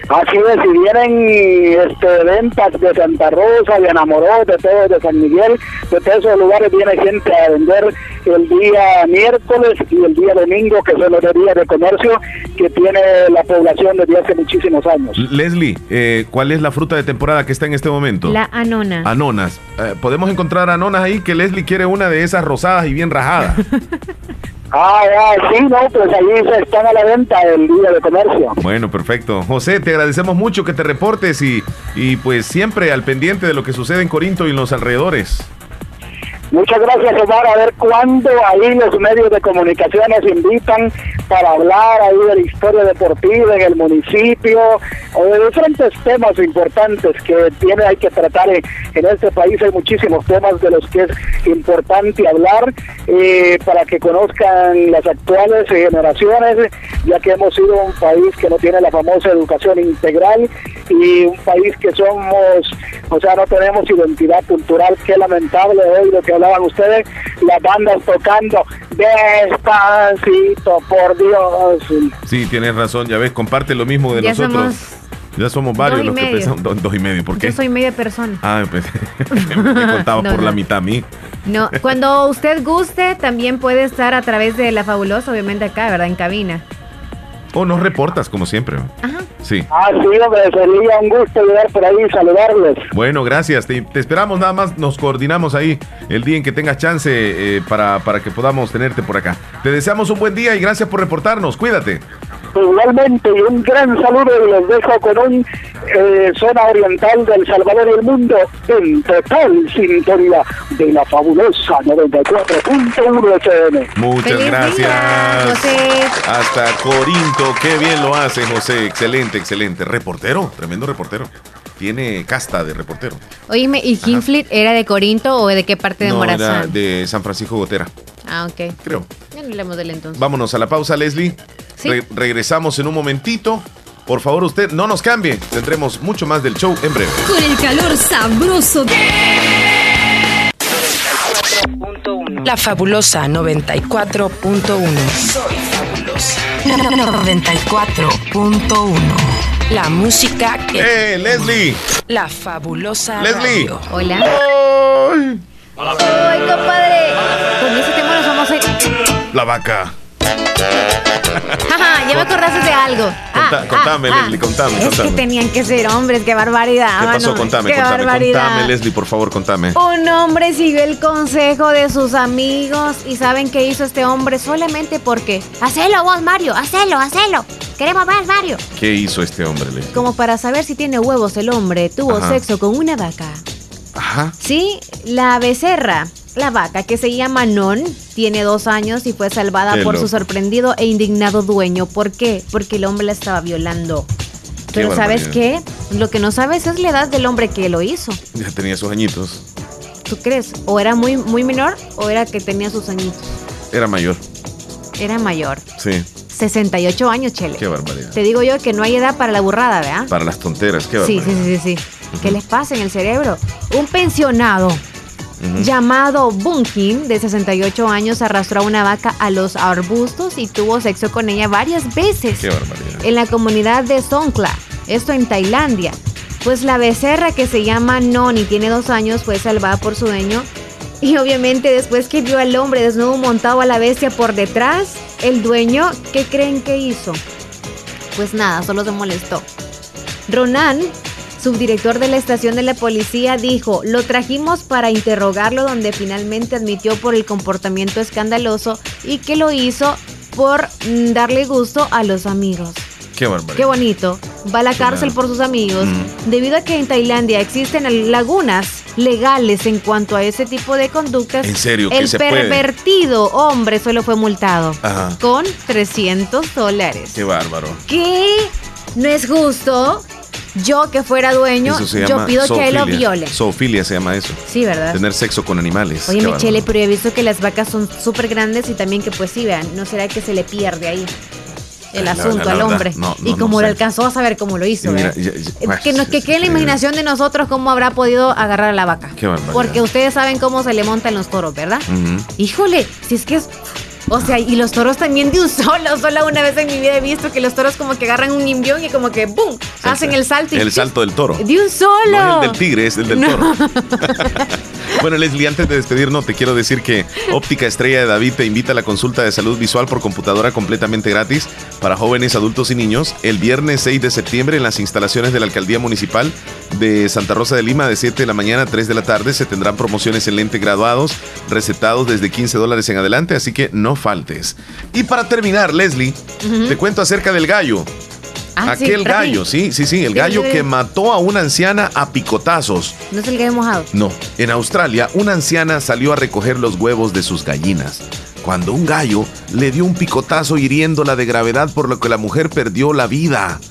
Así es, si vienen este, ventas de Santa Rosa, de Enamoró, de todo, de San Miguel, de todos esos lugares viene gente a vender el día miércoles y el día domingo, que son los días de comercio que tiene la población desde hace muchísimos años. Leslie, eh, ¿cuál es la fruta de temporada que está en este momento? La anona. Anonas. Eh, ¿Podemos encontrar anonas ahí? Que Leslie quiere una de esas rosadas y bien rajadas. Ah, ah, sí, no, pues ahí se están a la venta el día de comercio. Bueno, perfecto. José, te agradecemos mucho que te reportes y, y pues siempre al pendiente de lo que sucede en Corinto y en los alrededores. Muchas gracias, Omar. A ver cuándo ahí los medios de comunicaciones invitan para hablar ahí de la historia deportiva en el municipio o de diferentes temas importantes que tiene hay que tratar en, en este país. Hay muchísimos temas de los que es importante hablar eh, para que conozcan las actuales generaciones, ya que hemos sido un país que no tiene la famosa educación integral y un país que somos, o sea, no tenemos identidad cultural. Qué lamentable hoy lo que hablaban ustedes, las bandas tocando despacito, por Dios. Sí, tienes razón, ya ves, comparte lo mismo de Ya nosotros. somos ya somos varios dos y los que medio. pensamos. do- dos y medio, ¿por qué? Yo soy media persona. Ah, pues, me contaba No, por la no. mitad a mí. No, cuando usted guste, también puede estar a través de la fabulosa, obviamente acá, ¿verdad? En cabina. O nos reportas, como siempre. Ajá. Sí. Ah, sí, hombre, sería un gusto llegar por ahí y saludarles. Bueno, gracias. Te, te esperamos nada más. Nos coordinamos ahí el día en que tengas chance eh, para, para que podamos tenerte por acá. Te deseamos un buen día y gracias por reportarnos. Cuídate. Igualmente, y un gran saludo y los dejo con un eh, zona oriental del Salvador y el mundo en total sintonía de la fabulosa 94.1 FM. Muchas gracias. Hasta Corinto, qué bien lo hace José, excelente, excelente. Reportero, tremendo reportero. Tiene casta de reportero. Oíme, ¿y Kinfleet era de Corinto o de qué parte de no, Morazán? Era de San Francisco Gotera. Ah, ok. Creo. Ya no hablemos del entonces. Vámonos a la pausa, Leslie. Regresamos en un momentito. Por favor, usted no nos cambie. Tendremos mucho más del show en breve. Con el calor sabroso. La fabulosa 94.1. Soy fabulosa. 94.1. La música que. ¡Eh, Leslie! La fabulosa. Leslie. Radio. Hola. ¡Ay! ¡Ay, compadre! Con ese tema nos vamos a. La vaca. ya me acordaste de algo. Conta, ah, contame, ah, Leslie, contame, Es contame. que tenían que ser hombres, qué barbaridad. ¿Qué pasó? Contame, qué contame, barbaridad. contame, Leslie, por favor, contame. Un hombre siguió el consejo de sus amigos y ¿saben qué hizo este hombre? Solamente porque... Hacelo vos, Mario, hacelo, hacelo. Queremos más, Mario. ¿Qué hizo este hombre, Leslie? Como para saber si tiene huevos el hombre, tuvo Ajá. sexo con una vaca. Ajá. Sí, la becerra, la vaca que se llama Non, tiene dos años y fue salvada Qué por su sorprendido e indignado dueño. ¿Por qué? Porque el hombre la estaba violando. Qué Pero ¿sabes qué? Lo que no sabes es la edad del hombre que lo hizo. Ya tenía sus añitos. ¿Tú crees? ¿O era muy, muy menor o era que tenía sus añitos? Era mayor. Era mayor. Sí. 68 años, Chele. Qué barbaridad. Te digo yo que no hay edad para la burrada, ¿verdad? Para las tonteras, qué Sí, barbaridad. sí, sí, sí, sí. ¿Qué les pasa en el cerebro? Un pensionado Ujú. llamado Bunkin, de 68 años, arrastró a una vaca a los arbustos y tuvo sexo con ella varias veces Qué barbaridad. en la comunidad de Songkhla, esto en Tailandia. Pues la becerra que se llama Noni, tiene dos años, fue salvada por su dueño. Y obviamente después que vio al hombre desnudo montado a la bestia por detrás, el dueño, ¿qué creen que hizo? Pues nada, solo se molestó. Ronan, subdirector de la estación de la policía, dijo, lo trajimos para interrogarlo donde finalmente admitió por el comportamiento escandaloso y que lo hizo por mm, darle gusto a los amigos. Qué. Qué bonito. Va a la cárcel por sus amigos. Mm. Debido a que en Tailandia existen lagunas legales en cuanto a ese tipo de conductas, ¿En serio? ¿Qué el se puede? pervertido hombre solo fue multado Ajá. con 300 dólares. Qué bárbaro. ¿Qué? ¿No es justo? Yo que fuera dueño, yo pido que él lo zoofilia. viole. Zoofilia se llama eso. Sí, ¿verdad? Tener sexo con animales. Oye, Michele, pero he visto que las vacas son súper grandes y también que pues sí, vean, ¿no será que se le pierde ahí el La- asunto la al hombre? no, y no, como no lo sé. alcanzó a saber cómo lo hizo, Y mira, ya- ya- que nos que quede en la imaginación de nosotros cómo habrá podido agarrar a la vaca. Qué. Porque ustedes saben cómo se le montan los toros, ¿verdad? Híjole, si es que es... O sea, y los toros también de un solo. Solo una vez en mi vida he visto que los toros como que agarran un imbión y como que ¡boom! Hacen el salto. y El salto del toro. De un solo. No es el del tigre, es el del No. toro. Bueno, Leslie, antes de despedirnos, te quiero decir que Óptica Estrella de David te invita a la consulta de salud visual por computadora completamente gratis para jóvenes, adultos y niños el viernes 6 de septiembre en las instalaciones de la Alcaldía Municipal de Santa Rosa de Lima de 7 de la mañana a 3 de la tarde. Se tendrán promociones en lentes graduados, recetados desde 15 dólares en adelante, así que no faltes. Y para terminar, Leslie, Ujú. te cuento acerca del gallo. Ah, Aquel gallo, sí, sí, sí, el gallo que mató a una anciana a picotazos. No es el gallo mojado. No, en Australia una anciana salió a recoger los huevos de sus gallinas. Cuando un gallo le dio un picotazo hiriéndola de gravedad por lo que la mujer perdió la vida.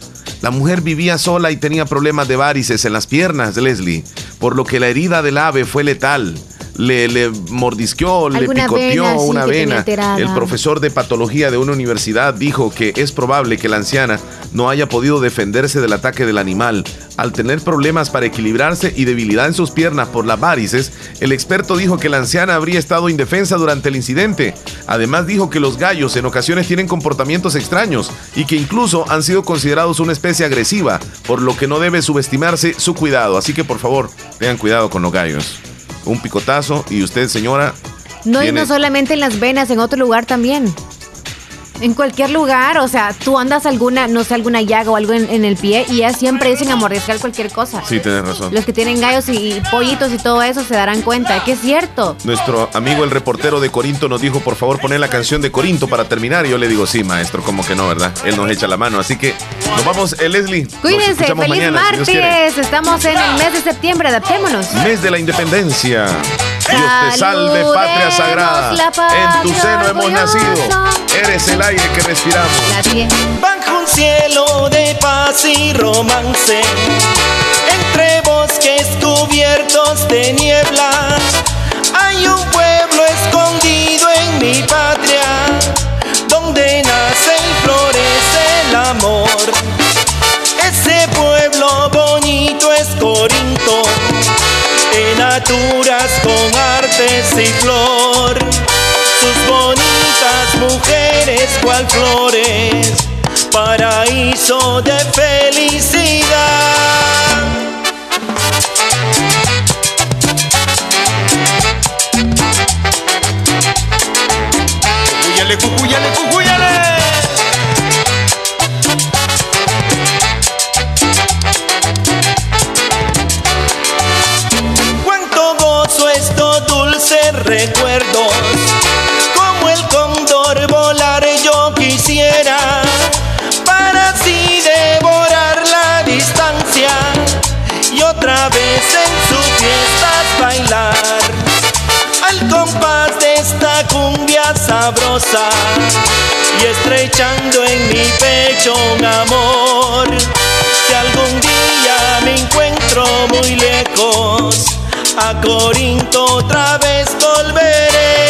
La mujer vivía sola y tenía problemas de varices en las piernas, Leslie, por lo que la herida del ave fue letal. Le, le mordisqueó, le picoteó vena, una vena. El profesor de patología de una universidad dijo que es probable que la anciana no haya podido defenderse del ataque del animal. Al tener problemas para equilibrarse y debilidad en sus piernas por las varices, el experto dijo que la anciana habría estado indefensa durante el incidente. Además dijo que los gallos en ocasiones tienen comportamientos extraños y que incluso han sido considerados una especie agresiva, por lo que no debe subestimarse su cuidado. Así que por favor, tengan cuidado con los gallos. Un picotazo y usted, señora, No, y no solamente en las venas, en otro lugar también. En cualquier lugar, o sea, tú andas alguna, no sé, alguna llaga o algo en, el pie y ya siempre dicen a mordiscar cualquier cosa. Sí, tienes razón. Los que tienen gallos y, pollitos y todo eso se darán cuenta, que es cierto. Nuestro amigo el reportero de Corinto nos dijo, por favor, poner la canción de Corinto para terminar. Y yo le digo, sí, maestro, como que no, ¿verdad? Él nos echa la mano. Así que nos vamos, eh, Leslie. Cuídense, feliz martes. Estamos en el mes de septiembre, adaptémonos. Mes de la independencia. Dios te salve, patria sagrada. En tu seno hemos nacido. Eres el aire que respiramos. Bajo un cielo de paz y romance, entre bosques cubiertos de niebla, hay un pueblo escondido en mi patria, donde nace y florece el amor. Ese pueblo bonito es Corinto Naturas con artes y flor, sus bonitas mujeres cual flores, paraíso de felicidad. Recuerdos. Como el cóndor volar yo quisiera para así devorar la distancia y otra vez en sus fiestas bailar. Al compás de esta cumbia sabrosa y estrechando en mi pecho un amor. Si algún día me encuentro muy lejos, a Corinto otra vez volveré.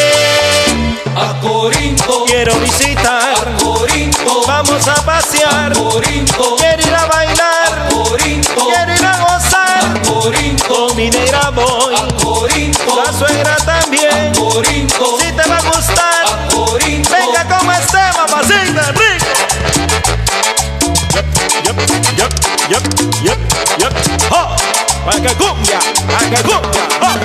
A Corinto quiero visitar. A Corinto vamos a pasear. A Corinto quiero ir a bailar. A Corinto quiero ir a gozar. A Corinto con mi negra voy. A Corinto la suegra también. A Corinto si te va a gustar. A Corinto venga como esté, mamacita rico. Yep, yep, yep, yep, yep, yep. Cumbia, haga cumbia. ¡Oh!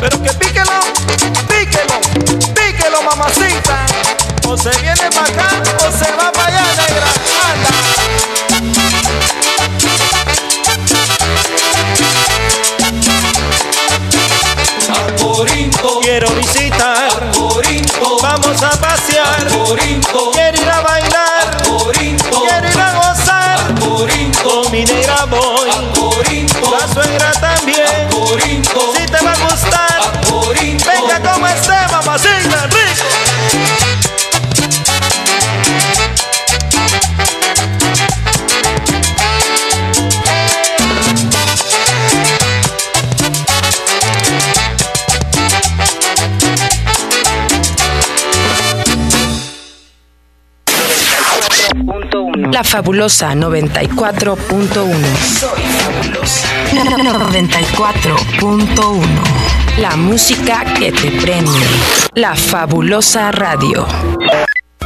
Pero que píquelo, píquelo, píquelo, mamacita. O se viene para acá La fabulosa 94.1. Soy fabulosa. 94.1. La música que te premia. La fabulosa radio.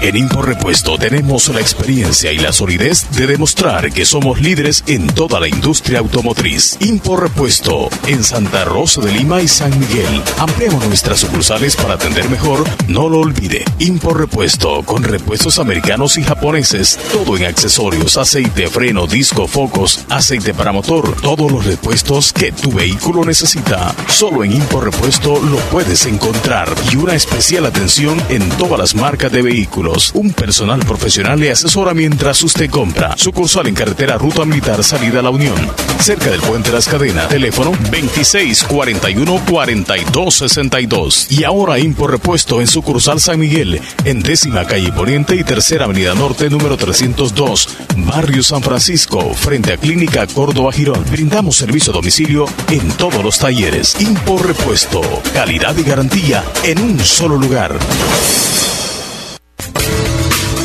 En Impor Repuesto tenemos la experiencia y la solidez de demostrar que somos líderes en toda la industria automotriz. Impor Repuesto en Santa Rosa de Lima y San Miguel. Ampliamos nuestras sucursales para atender mejor. No lo olvide. Impor Repuesto con repuestos americanos y japoneses. Todo en accesorios, aceite, freno, disco, focos, aceite para motor. Todos los repuestos que tu vehículo necesita. Solo en Impor Repuesto lo puedes encontrar. Y una especial atención en todas las marcas de vehículos un personal profesional le asesora mientras usted compra. Sucursal en carretera Ruta Militar Salida la Unión. Cerca del Puente Las Cadenas. Teléfono 2641-4262. Y ahora Impor Repuesto en sucursal San Miguel. En décima calle Poniente y tercera avenida Norte número 302. Barrio San Francisco. Frente a Clínica Córdoba Girón. Brindamos servicio a domicilio en todos los talleres. Impor Repuesto. Calidad y garantía en un solo lugar.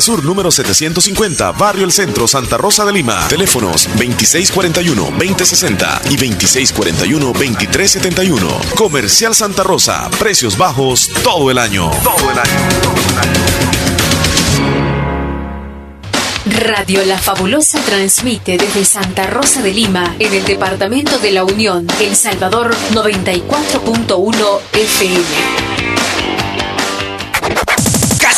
Sur número 750, Barrio El Centro, Santa Rosa de Lima. Teléfonos 2641-2060 y 2641-2371. Comercial Santa Rosa, precios bajos todo el año. Todo el año. Radio La Fabulosa transmite desde Santa Rosa de Lima, en el departamento de la Unión, El Salvador 94.1 FM.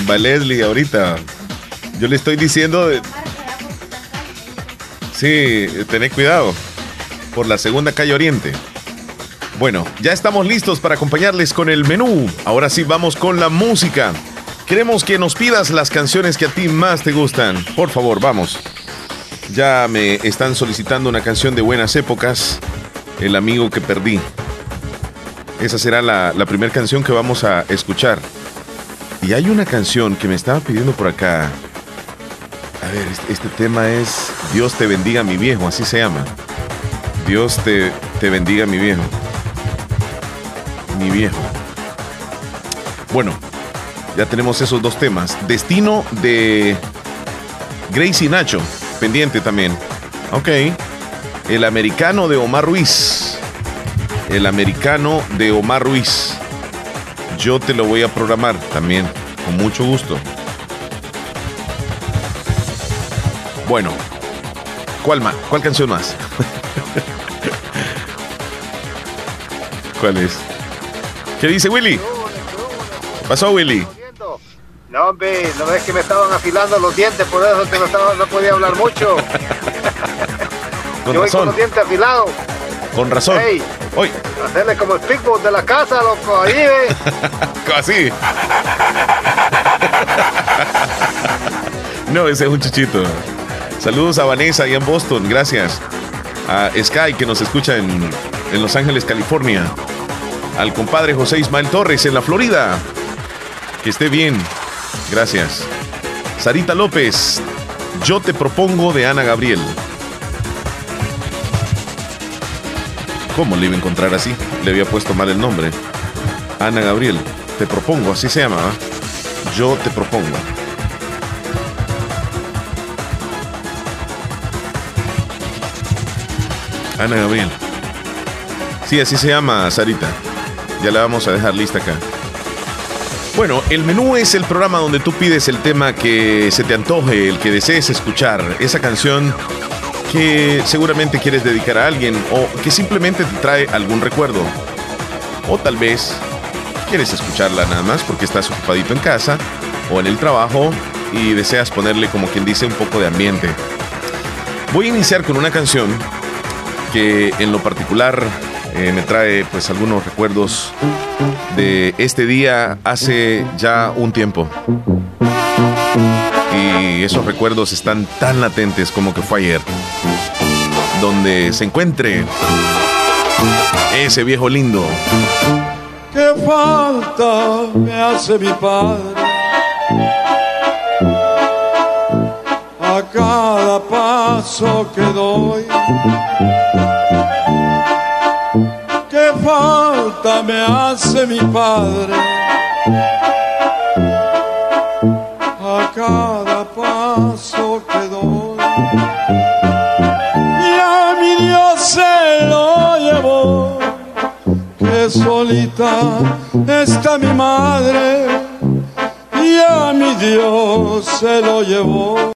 Va Leslie ahorita. Yo le estoy diciendo. Sí, tened cuidado. Por la segunda calle Oriente. Bueno, ya estamos listos para acompañarles con el menú. Ahora sí vamos con la música. Queremos que nos pidas las canciones que a ti más te gustan. Por favor, vamos. Ya me están solicitando una canción de buenas épocas. El amigo que perdí. Esa será la primera canción que vamos a escuchar. Y hay una canción que me estaba pidiendo por acá. A ver, este, este, tema es Dios te bendiga mi viejo, así se llama. Dios te, te bendiga mi viejo. Mi viejo. Bueno, ya tenemos esos dos temas. Destino de Gracie Nacho, pendiente también. Ok. El americano de Omar Ruiz. El americano de Omar Ruiz yo te lo voy a programar también, con mucho gusto. Bueno, ¿cuál más? ¿Cuál canción más? ¿Cuál es? ¿Qué dice Willy? ¿Qué pasó, Willy? No, hombre, no ves que me estaban afilando los dientes, por eso te no, estaba, no podía hablar mucho. con Yo razón. Voy con los dientes afilados. Con razón. Hoy. Hacerle como el pitbull de la casa, loco, ahí, ve. Así. no, ese es un chichito. Saludos a Vanessa y en Boston, gracias. A Sky que nos escucha en, en Los Ángeles, California. Al compadre José Ismael Torres en la Florida. Que esté bien. Gracias. Sarita López, yo te propongo de Ana Gabriel. ¿Cómo le iba a encontrar así? Le había puesto mal el nombre. Ana Gabriel, te propongo, así se llama. Yo te propongo. Ana Gabriel. Sí, así se llama, Sarita. Ya la vamos a dejar lista acá. Bueno, el menú es el programa donde tú pides el tema que se te antoje, el que desees escuchar. Esa canción que seguramente quieres dedicar a alguien o que simplemente te trae algún recuerdo. O tal vez quieres escucharla nada más porque estás ocupadito en casa o en el trabajo y deseas ponerle como quien dice un poco de ambiente. Voy a iniciar con una canción que en lo particular eh, me trae pues algunos recuerdos de este día hace ya un tiempo y esos recuerdos están tan latentes como que fue ayer. Donde se encuentre ese viejo lindo. ¿Qué falta me hace mi padre? A cada paso que doy. ¿Qué falta me hace mi padre? solita está mi madre y a mi Dios se lo llevó.